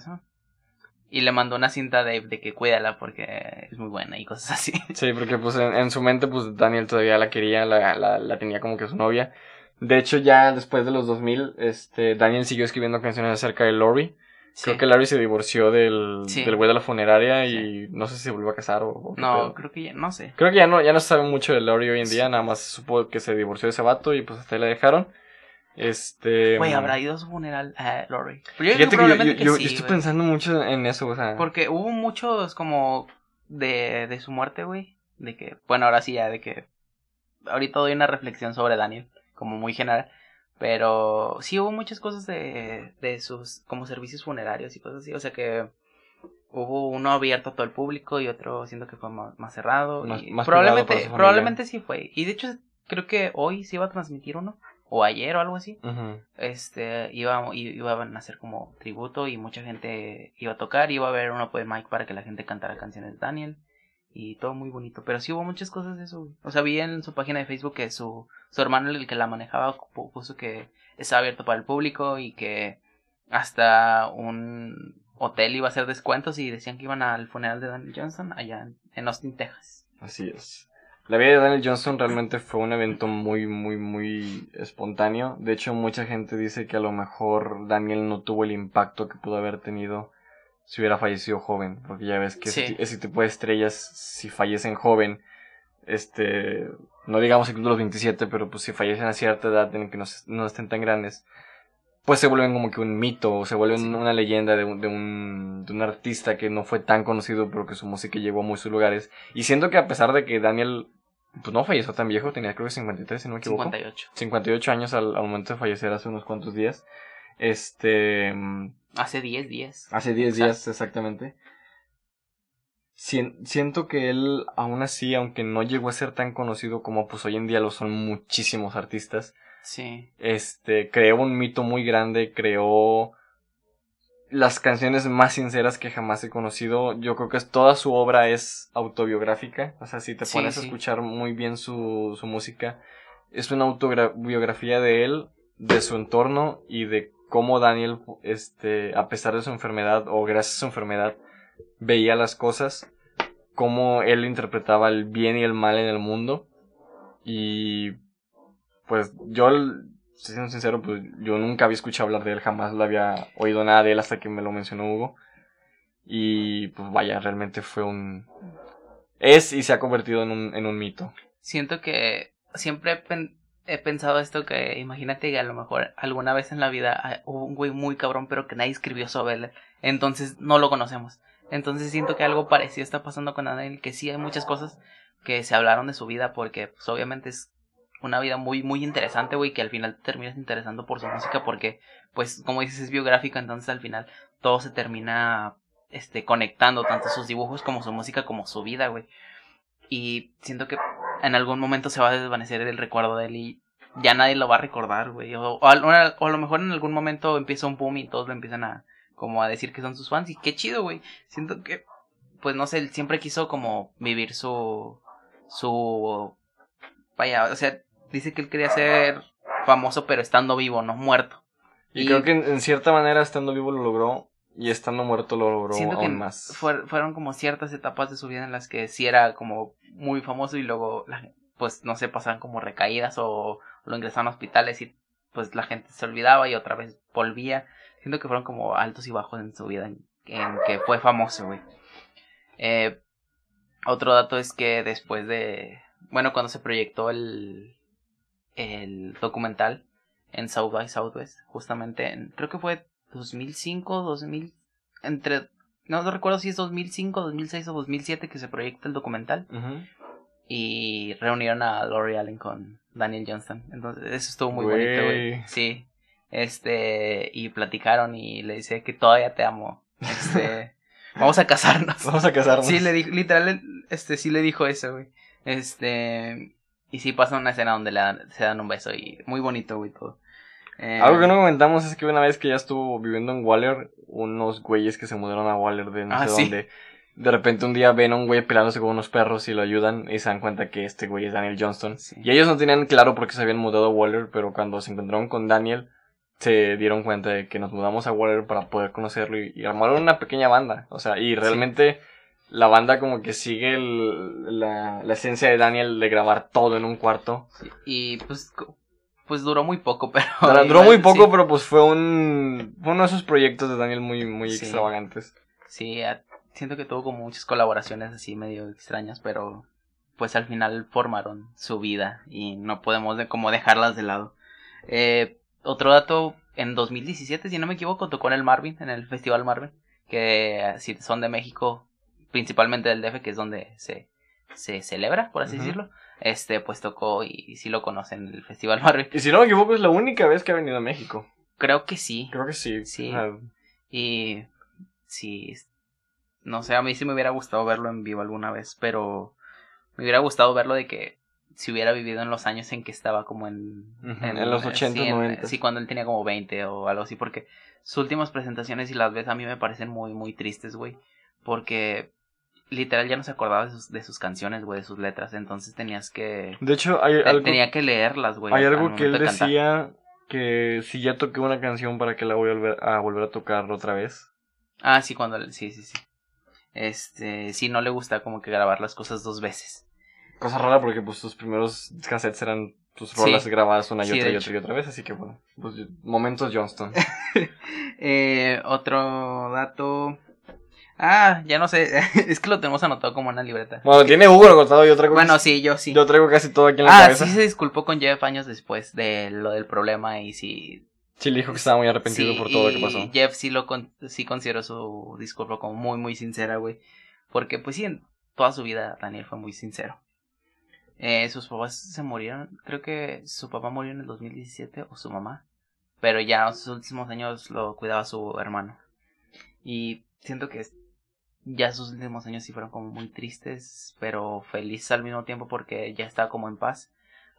A: Y le mandó una cinta de, de que cuídala porque es muy buena y cosas así.
B: Sí, porque pues en, en su mente pues Daniel todavía la quería, la, la, la tenía como que su novia. De hecho ya después de los 2000, este, Daniel siguió escribiendo canciones acerca de Lori. Creo que Larry se divorció del,
A: Sí.
B: del güey de la funeraria y no sé si se volvió a casar o,
A: No,
B: pedo.
A: creo que ya, no sé.
B: Creo que ya no, ya no se sabe mucho de Lori hoy en día, nada más se supo que se divorció de ese vato y pues hasta ahí la dejaron. Este...
A: Güey, ¿habrá ido a su funeral a Lori? Pero yo
B: Fíjate
A: creo
B: que yo,
A: probablemente
B: yo-
A: que
B: yo-
A: sí,
B: yo estoy pensando mucho en eso, o sea...
A: Porque hubo muchos como de, de su muerte, güey. De que, bueno, ahora sí ya, de que ahorita doy una reflexión sobre Daniel, como muy general. Pero sí hubo muchas cosas de, de sus, como servicios funerarios y cosas así. O sea que hubo uno abierto a todo el público y otro siento que fue más, más cerrado.
B: Más-
A: y
B: más privado
A: probablemente, probablemente sí fue. Y de hecho, creo que hoy se iba a transmitir uno. O ayer o algo así
B: Ujú.
A: este iba, iban a hacer como tributo y mucha gente iba a tocar, iba a haber un open mic para que la gente cantara canciones de Daniel y todo muy bonito, pero sí hubo muchas cosas de eso. O sea, vi en su página de Facebook que su, su hermano, el que la manejaba, pu- puso que estaba abierto para el público y que hasta un hotel iba a hacer descuentos y decían que iban al funeral de Daniel Johnson allá en Austin, Texas.
B: Así es. La vida de Daniel Johnson realmente fue un evento muy, muy, muy espontáneo. De hecho, mucha gente dice que a lo mejor Daniel no tuvo el impacto que pudo haber tenido si hubiera fallecido joven. Porque ya ves que
A: Sí.
B: ese, ese tipo de estrellas, si fallecen joven, este, no digamos incluso los 27, pero pues si fallecen a cierta edad en que no, no estén tan grandes, pues se vuelven como que un mito, o se vuelven
A: Sí.
B: una leyenda de un, de, un, de un artista que no fue tan conocido, pero que su música llegó a muchos lugares. Y siento que a pesar de que Daniel, pues no falleció tan viejo, tenía creo que 53, si no me equivoco.
A: 58.
B: 58 años al, al momento de fallecer hace unos cuantos días. Este, mm,
A: Hace 10 días.
B: hace 10
A: Exacto.
B: días exactamente. Sien- siento que él, aún así, aunque no llegó a ser tan conocido como pues hoy en día lo son muchísimos artistas,
A: Sí.
B: Este, creó un mito muy grande, creó las canciones más sinceras que jamás he conocido. Yo creo que toda su obra es autobiográfica. O sea, si te
A: Sí,
B: pones a escuchar muy bien su, su música, es una autobiografía de él, de su entorno y de cómo Daniel, este, a pesar de su enfermedad o gracias a su enfermedad, veía las cosas, cómo él interpretaba el bien y el mal en el mundo. Y pues yo, siendo sincero, pues yo nunca había escuchado hablar de él, jamás lo había oído nada de él hasta que me lo mencionó Hugo. Y pues vaya, realmente fue un... Es y se ha convertido en un, en un mito.
A: Siento que siempre he pensado esto que imagínate que a lo mejor alguna vez en la vida ah, hubo un güey muy cabrón pero que nadie escribió sobre él. Entonces no lo conocemos. Entonces siento que algo parecido está pasando con Daniel, que sí hay muchas cosas que se hablaron de su vida porque pues obviamente es una vida muy muy interesante, güey, que al final te terminas interesando por su música porque pues como dices es biográfica, entonces al final todo se termina este conectando tanto sus dibujos como su música como su vida, güey. Y siento que en algún momento se va a desvanecer el recuerdo de él y ya nadie lo va a recordar, güey. O, o a, o a lo mejor en algún momento empieza un boom y todos lo empiezan a como a decir que son sus fans y qué chido, güey. Siento que pues no sé, él siempre quiso como vivir su su vaya, o sea, dice que él quería ser famoso pero estando vivo, no muerto.
B: Y, creo que en, en cierta manera estando vivo lo logró y estando muerto lo logró
A: siento que
B: aún más.
A: fuer- fueron como ciertas etapas de su vida en las que sí era como muy famoso y luego pues no sé pasaban como recaídas o lo ingresaban a hospitales y pues la gente se olvidaba y otra vez volvía siento que fueron como altos y bajos en su vida en, en que fue famoso güey Eh, otro dato es que después de bueno cuando se proyectó el el documental en South by Southwest justamente en- creo que fue 2005 2000 entre no, no recuerdo si es 2005 2006 o 2007 que se proyecta el documental. Y reunieron a Lori Allen con Daniel Johnston. Entonces eso estuvo muy bonito güey. Sí. Este y platicaron y le dice que todavía te amo. Este vamos a casarnos.
B: Vamos a casarnos.
A: Sí, le dijo, literal, este, sí le dijo eso, güey. Este, y sí pasa una escena donde le dan- se dan un beso y muy bonito, güey, todo. Eh,
B: Algo que no comentamos es que una vez que ya estuvo viviendo en Waller, unos güeyes que se mudaron a Waller de no
A: Ah,
B: sé
A: sí.
B: dónde, de repente un día ven a un güey peleándose con unos perros y lo ayudan y se dan cuenta que este güey es Daniel Johnston.
A: Sí.
B: Y ellos no tenían claro por qué se habían mudado a Waller, pero cuando se encontraron con Daniel, se dieron cuenta de que nos mudamos a Waller para poder conocerlo y, y armaron una pequeña banda. O sea, y realmente la banda como que sigue el- la, la esencia de Daniel de grabar todo en un cuarto.
A: sí, y pues, pues duró muy poco, pero.
B: Duró
A: igual,
B: muy poco,
A: sí.
B: pero pues fue un fue uno de esos proyectos de Daniel muy, muy
A: Sí.
B: extravagantes.
A: Sí, siento que tuvo como muchas colaboraciones así medio extrañas, pero pues al final formaron su vida y no podemos de, como dejarlas de lado. Eh, otro dato, en 2017, si no me equivoco, tocó en el Marvin, en el Festival Marvin, que si son de México, principalmente del DF, que es donde se, se celebra, por así decirlo, este pues tocó y, sí lo conocen el Festival Marvin.
B: Y si no me equivoco, es la única vez que ha venido a México.
A: Creo que sí.
B: Creo que sí.
A: Sí.
B: Sea,
A: Y sí, no sé, a mí sí me hubiera gustado verlo en vivo alguna vez, pero me hubiera gustado verlo de que si hubiera vivido en los años en que estaba como en...
B: En los 80,
A: sí, en-
B: 90.
A: sí, cuando él tenía como 20 o algo así, porque sus últimas presentaciones, si las ves, a mí me parecen muy, muy tristes, güey, porque literal ya no se acordaba de sus, de sus canciones, güey, de sus letras, entonces tenías que...
B: de hecho, hay algo,
A: tenía que leerlas, güey.
B: hay
A: al
B: algo que él
A: de
B: decía que si ya toqué una canción para que la voy a volver a, volver a tocar otra vez.
A: Ah, sí, cuando... Sí, sí, sí. Este, sí, no le gusta como que grabar las cosas dos veces.
B: Cosa rara porque pues tus primeros cassettes eran tus
A: Sí.
B: rolas grabadas una y
A: Sí,
B: otra y otra y otra vez, así que bueno, pues momentos Johnston.
A: Eh, otro dato. Ah, ya no sé. es que lo tenemos anotado como una libreta.
B: Bueno, tiene Hugo agotado, yo traigo,
A: Bueno, sí, yo sí.
B: yo traigo casi todo aquí en la
A: ah,
B: cabeza.
A: sí se disculpó con Jeff años después de lo del problema y sí.
B: Sí, le dijo que estaba muy arrepentido
A: sí,
B: por todo lo que pasó.
A: Jeff sí lo con- sí consideró su disculpa como muy muy sincera, güey. Porque pues sí, en toda su vida Daniel fue muy sincero. Eh, sus papás se murieron, creo que su papá murió en el 2017 o su mamá. Pero ya en sus últimos años lo cuidaba su hermano. Y siento que ya sus últimos años sí fueron como muy tristes, pero felices al mismo tiempo porque ya estaba como en paz.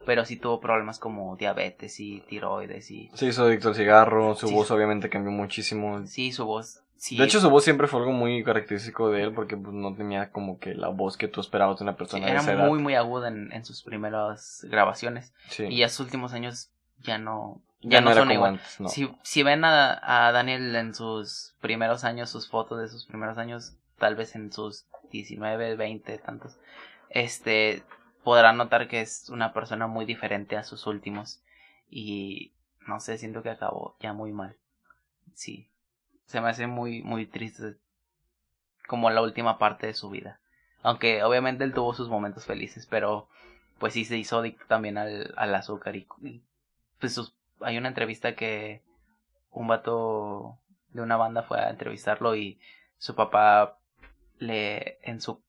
A: pero sí tuvo problemas como diabetes y tiroides y...
B: Se hizo adicto al cigarro, su voz obviamente cambió muchísimo.
A: Sí, su voz... Sí.
B: De hecho, su voz siempre fue algo muy característico de él porque pues, no tenía como que la voz que tú esperabas de una persona
A: era
B: esa
A: muy, muy aguda en, en, sus primeras grabaciones.
B: Sí.
A: Y ya sus últimos años ya no... Ya, no, son igual.
B: Antes, no.
A: Si, si ven a, a Daniel en sus primeros años, sus fotos de sus primeros años, tal vez en sus 19, 20, tantos, este, podrán notar que es una persona muy diferente a sus últimos. Y no sé, siento que acabó ya muy mal. Sí. Se me hace muy, muy triste como la última parte de su vida. Aunque obviamente él tuvo sus momentos felices, pero pues sí se hizo adicto también al, al azúcar y, y pues sus, hay una entrevista que un vato de una banda fue a entrevistarlo y su papá le en su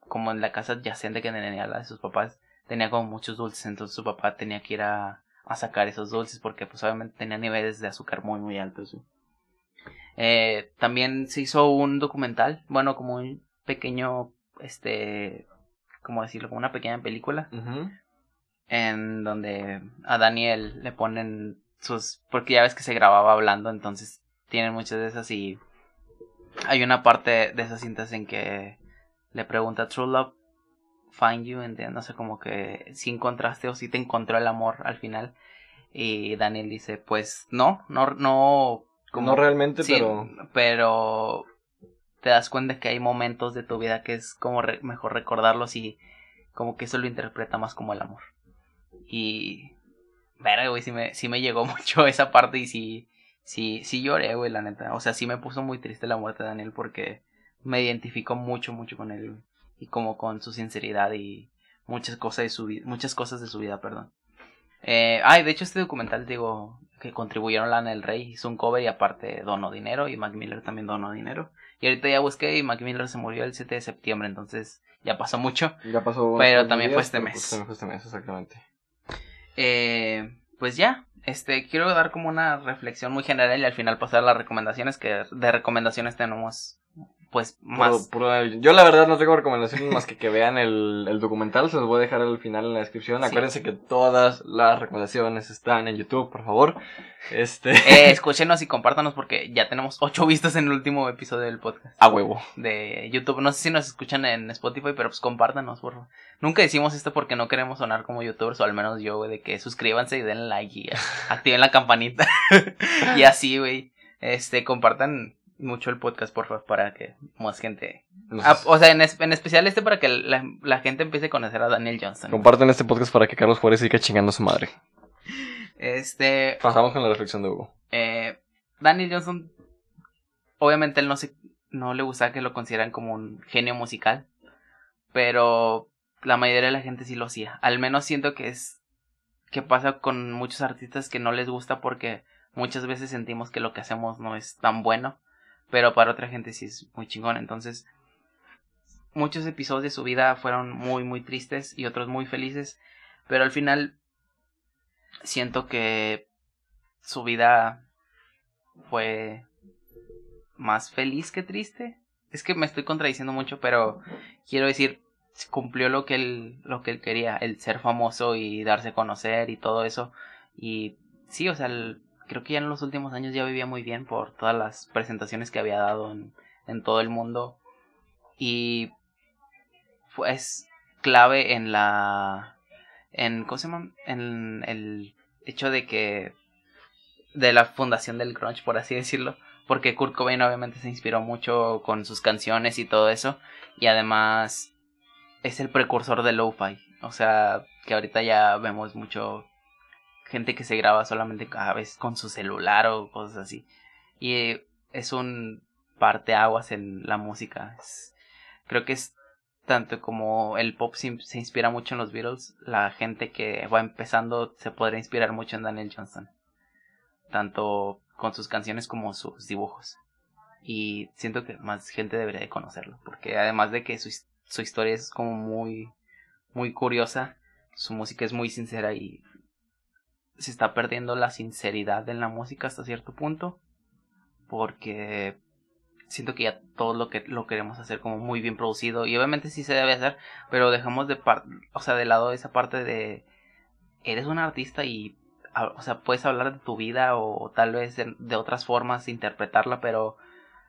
A: como en la casa adyacente que tenía la de sus papás tenía como muchos dulces entonces su papá tenía que ir a, a sacar esos dulces porque pues obviamente tenía niveles de azúcar muy muy altos eh, también se hizo un documental bueno como un pequeño este como decirlo como una pequeña película.
B: Uh -huh.
A: en donde a Daniel le ponen sus porque ya ves que se grababa hablando entonces tienen muchas de esas y hay una parte de esas cintas en que le pregunta True Love Find You, no sé, como que si encontraste o si te encontró el amor al final. Y Daniel dice, pues no, no, no.
B: Como, no realmente,
A: sí,
B: pero.
A: Pero te das cuenta que hay momentos de tu vida que es como re mejor recordarlos y como que eso lo interpreta más como el amor. Y. Verga, güey, sí me, sí me llegó mucho esa parte y sí. Sí, sí lloré, güey, la neta. O sea, sí me puso muy triste la muerte de Daniel porque me identifico mucho, mucho con él. Güey. Y como con su sinceridad y muchas cosas de su vida, muchas cosas de su vida, perdón. Eh, ay, de hecho este documental, digo, que contribuyeron Lana del Rey, hizo un cover y aparte donó dinero y Mac Miller también donó dinero. Y ahorita ya busqué y Mac Miller se murió el 7 de septiembre, entonces ya pasó mucho.
B: Ya pasó.
A: Pero también fue este
B: pues,
A: mes.
B: También fue este mes, exactamente.
A: Eh, pues ya, este, quiero dar como una reflexión muy general y al final pasar a las recomendaciones, que de recomendaciones tenemos pues más.
B: Puro, puro, yo la verdad no tengo recomendaciones más que que vean el, el, documental, se los voy a dejar al final en la descripción. Sí. Acuérdense que todas las recomendaciones están en YouTube, por favor. Este.
A: Eh, escúchenos y compártanos porque ya tenemos ocho vistas en el último episodio del podcast.
B: A huevo.
A: De YouTube. No sé si nos escuchan en Spotify, pero pues compártanos, por favor. Nunca decimos esto porque no queremos sonar como youtubers, o al menos yo, güey, de que suscríbanse y denle like y activen la campanita. y así, güey. Este, compartan mucho el podcast, por favor, para que más gente...
B: Nos...
A: Ah, o sea, en, es, en, especial este para que la, la, gente empiece a conocer a Daniel Johnston.
B: Comparten este podcast para que Carlos Juárez siga chingando a su madre.
A: Este...
B: Pasamos con la reflexión de Hugo.
A: Eh, Daniel Johnston, obviamente él no, se, no le gusta que lo consideran como un genio musical, pero la mayoría de la gente sí lo hacía. Al menos siento que es... que pasa con muchos artistas que no les gusta porque muchas veces sentimos que lo que hacemos no es tan bueno pero para otra gente sí es muy chingón. Entonces, muchos episodios de su vida fueron muy, muy tristes y otros muy felices, pero al final siento que su vida fue más feliz que triste. Es que me estoy contradiciendo mucho, pero quiero decir, cumplió lo que él, lo que él quería, el ser famoso y darse a conocer y todo eso. Y sí, o sea, el, creo que ya en los últimos años ya vivía muy bien por todas las presentaciones que había dado en, en todo el mundo. Y es clave en la. en. ¿Cómo se llama? En el hecho de que. de la fundación del grunge, por así decirlo. Porque Kurt Cobain obviamente se inspiró mucho con sus canciones y todo eso. Y además. es el precursor del lo-fi. O sea, que ahorita ya vemos mucho gente que se graba solamente a veces con su celular o cosas así. Y es un parteaguas en la música. Creo que es tanto como el pop se, se, inspira mucho en los Beatles, la gente que va empezando se podría inspirar mucho en Daniel Johnston. Tanto con sus canciones como sus dibujos. Y siento que más gente debería de conocerlo, porque además de que su, su historia es como muy muy curiosa, su música es muy sincera y se está perdiendo la sinceridad en la música hasta cierto punto porque siento que ya todo lo que lo queremos hacer como muy bien producido y obviamente sí se debe hacer pero dejamos de par o sea de lado esa parte de eres un artista y, o sea, puedes hablar de tu vida o tal vez de, otras formas interpretarla, pero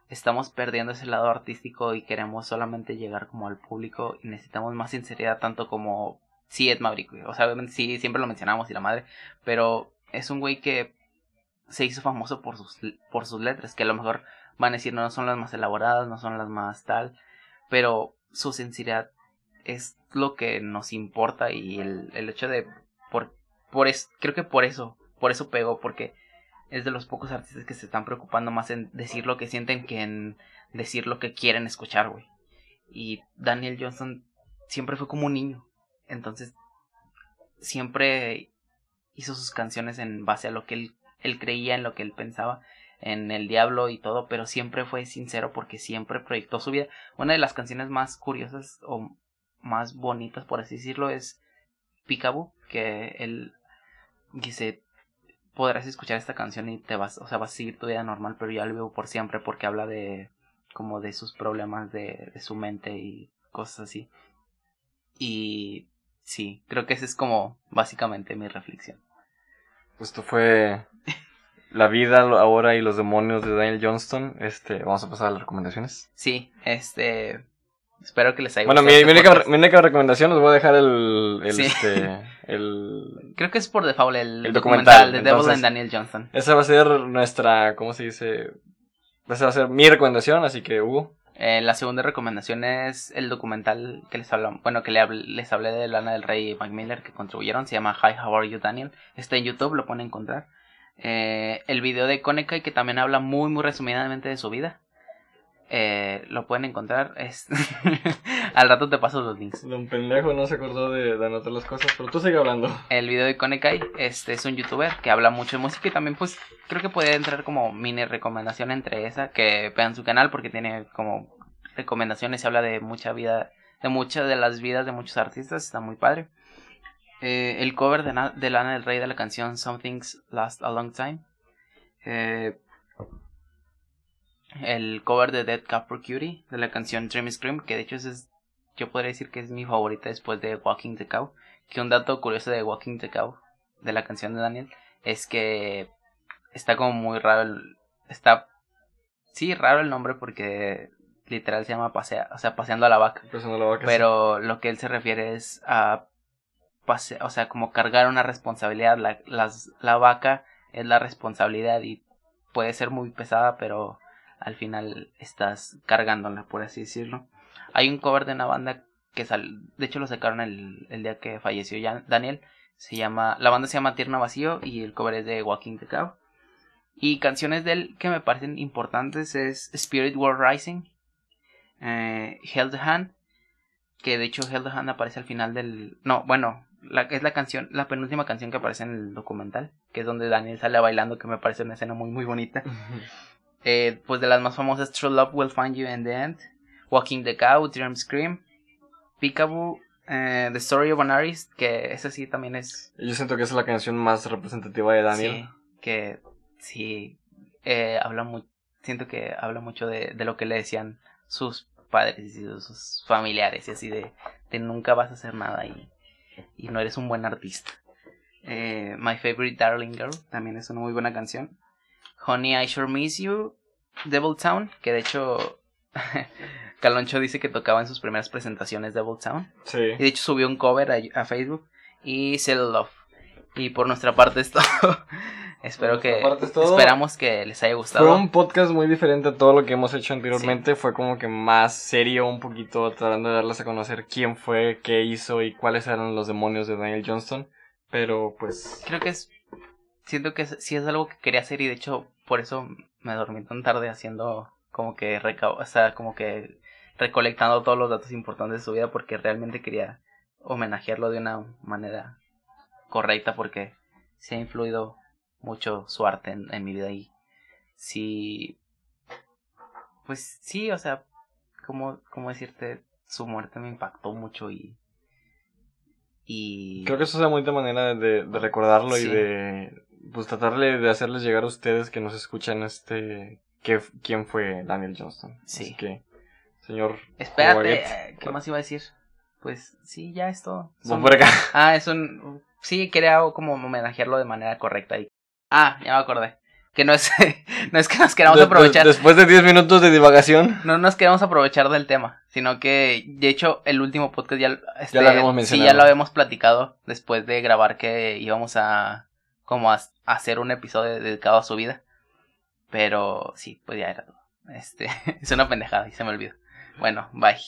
A: estamos perdiendo ese lado artístico y queremos solamente llegar como al público y necesitamos más sinceridad tanto como sí Ed Maverick, o sea, obviamente sí, siempre lo mencionamos y la madre, pero es un güey que se hizo famoso por sus, por sus letras, que a lo mejor van a decir no son las más elaboradas, no son las más tal, pero su sinceridad es lo que nos importa y el, el hecho de por, por es, creo que por eso, por eso pegó, porque es de los pocos artistas que se están preocupando más en decir lo que sienten que en decir lo que quieren escuchar, güey. Y Daniel Johnson siempre fue como un niño. Entonces, siempre hizo sus canciones en base a lo que él, él creía, en lo que él pensaba, en el diablo y todo, pero siempre fue sincero porque siempre proyectó su vida. Una de las canciones más curiosas o más bonitas, por así decirlo, es Picaboo, que él dice, podrás escuchar esta canción y te vas, o sea, vas a seguir tu vida normal, pero ya lo veo por siempre porque habla de como de sus problemas de, de su mente y cosas así. Y sí, creo que esa es como básicamente mi reflexión.
B: Esto fue La vida ahora y los demonios de Daniel Johnston. Este, vamos a pasar a las recomendaciones.
A: Sí, este Espero que les haya
B: gustado. Bueno, este mi, única, recomendación, os voy a dejar el. el, este, el
A: Creo que es por default el, documental, de Devil and Daniel Johnston.
B: Esa va a ser nuestra. ¿Cómo se dice? Esa va a ser mi recomendación, así que Hugo.
A: Eh, la segunda recomendación es el documental que les bueno, que les hablé de Lana del Rey y Mike Miller que contribuyeron, se llama Hi, How Are You Daniel, está en YouTube, lo pueden encontrar. Eh, el video de Konekai que también habla muy muy resumidamente de su vida. Eh, lo pueden encontrar. Es... Al rato te paso los links.
B: Un pendejo no se acordó de, anotar las cosas, pero tú sigue hablando.
A: El video de Konekai este, es un youtuber que habla mucho de música y también pues creo que puede entrar como mini recomendación entre esa, que vean su canal porque tiene como recomendaciones y habla de mucha vida, de muchas de las vidas de muchos artistas, está muy padre. Eh, el cover de, de Lana del Rey de la canción Something's Last a Long Time. Eh, el cover de Dead Cup for Cutie de la canción Dream Scream, que de hecho es, yo podría decir que es mi favorita después de Walking the Cow. Que un dato curioso de Walking the Cow, de la canción de Daniel, es que está como muy raro, el, está, sí, raro el nombre porque literal se llama pasea, o sea, paseando a la vaca. pero lo que él se refiere es a, pase, o sea, como cargar una responsabilidad, la, las, la vaca es la responsabilidad y puede ser muy pesada, pero al final estás cargándola, por así decirlo. Hay un cover de una banda que sal, de hecho lo sacaron el, el día que falleció Daniel. Se llama, la banda se llama Tierna Vacío y el cover es de the Cow. Y canciones de él que me parecen importantes es Spirit World Rising, eh, Held Hand, que de hecho Held Hand aparece al final del... No, bueno, la, es la canción, la penúltima canción que aparece en el documental, que es donde Daniel sale bailando, que me parece una escena muy muy bonita. Eh, pues de las más famosas, True Love Will Find You in the End, Walking the Cow, Dream Scream, Peekaboo, eh, The Story of an Artist, que esa sí también es...
B: Yo siento que esa es la canción más representativa de Daniel.
A: Sí, que sí, eh, habla muy, siento que habla mucho de, de lo que le decían sus padres y sus familiares y así de, de nunca vas a hacer nada y, y no eres un buen artista. Eh, My Favorite Darling Girl también es una muy buena canción. Honey, I Sure Miss You, Devil Town, que de hecho Caloncho dice que tocaba en sus primeras presentaciones Devil Town.
B: Sí.
A: Y de hecho subió un cover a, Facebook y Cell Love. Y por nuestra parte es todo. Espero que esperamos que les haya gustado.
B: Fue un podcast muy diferente a todo lo que hemos hecho anteriormente. Fue como que más serio, un poquito tratando de darles a conocer quién fue, qué hizo y cuáles eran los demonios de Daniel Johnston. Pero pues.
A: Creo que es siento que sí es algo que quería hacer y de hecho por eso me dormí tan tarde haciendo como que o sea, como que recolectando todos los datos importantes de su vida porque realmente quería homenajearlo de una manera correcta porque se ha influido mucho su arte en, en mi vida y sí pues sí, o sea, como, como decirte, su muerte me impactó mucho y y
B: creo que eso es una bonita manera de, de recordarlo y de pues tratarle de hacerles llegar a ustedes que nos escuchan este que, quién fue Daniel Johnston. Sí. Así que, señor.
A: Espérate, ¿qué más iba a decir? Pues sí, ya es todo. Son-
B: por acá.
A: Ah, es un... Sí, quería como homenajearlo de manera correcta. Y... Ah, ya me acordé. Que no es, no es que nos queramos aprovechar.
B: Después de 10 minutos de divagación.
A: No nos queremos aprovechar del tema, sino que, de hecho, el último podcast ya, este,
B: lo habíamos
A: Sí,
B: mencionado.
A: ya lo habíamos platicado después de grabar que íbamos a, como a, hacer un episodio dedicado a su vida. Pero sí, pues ya era todo. Este, es una pendejada y se me olvidó. Bueno, bye.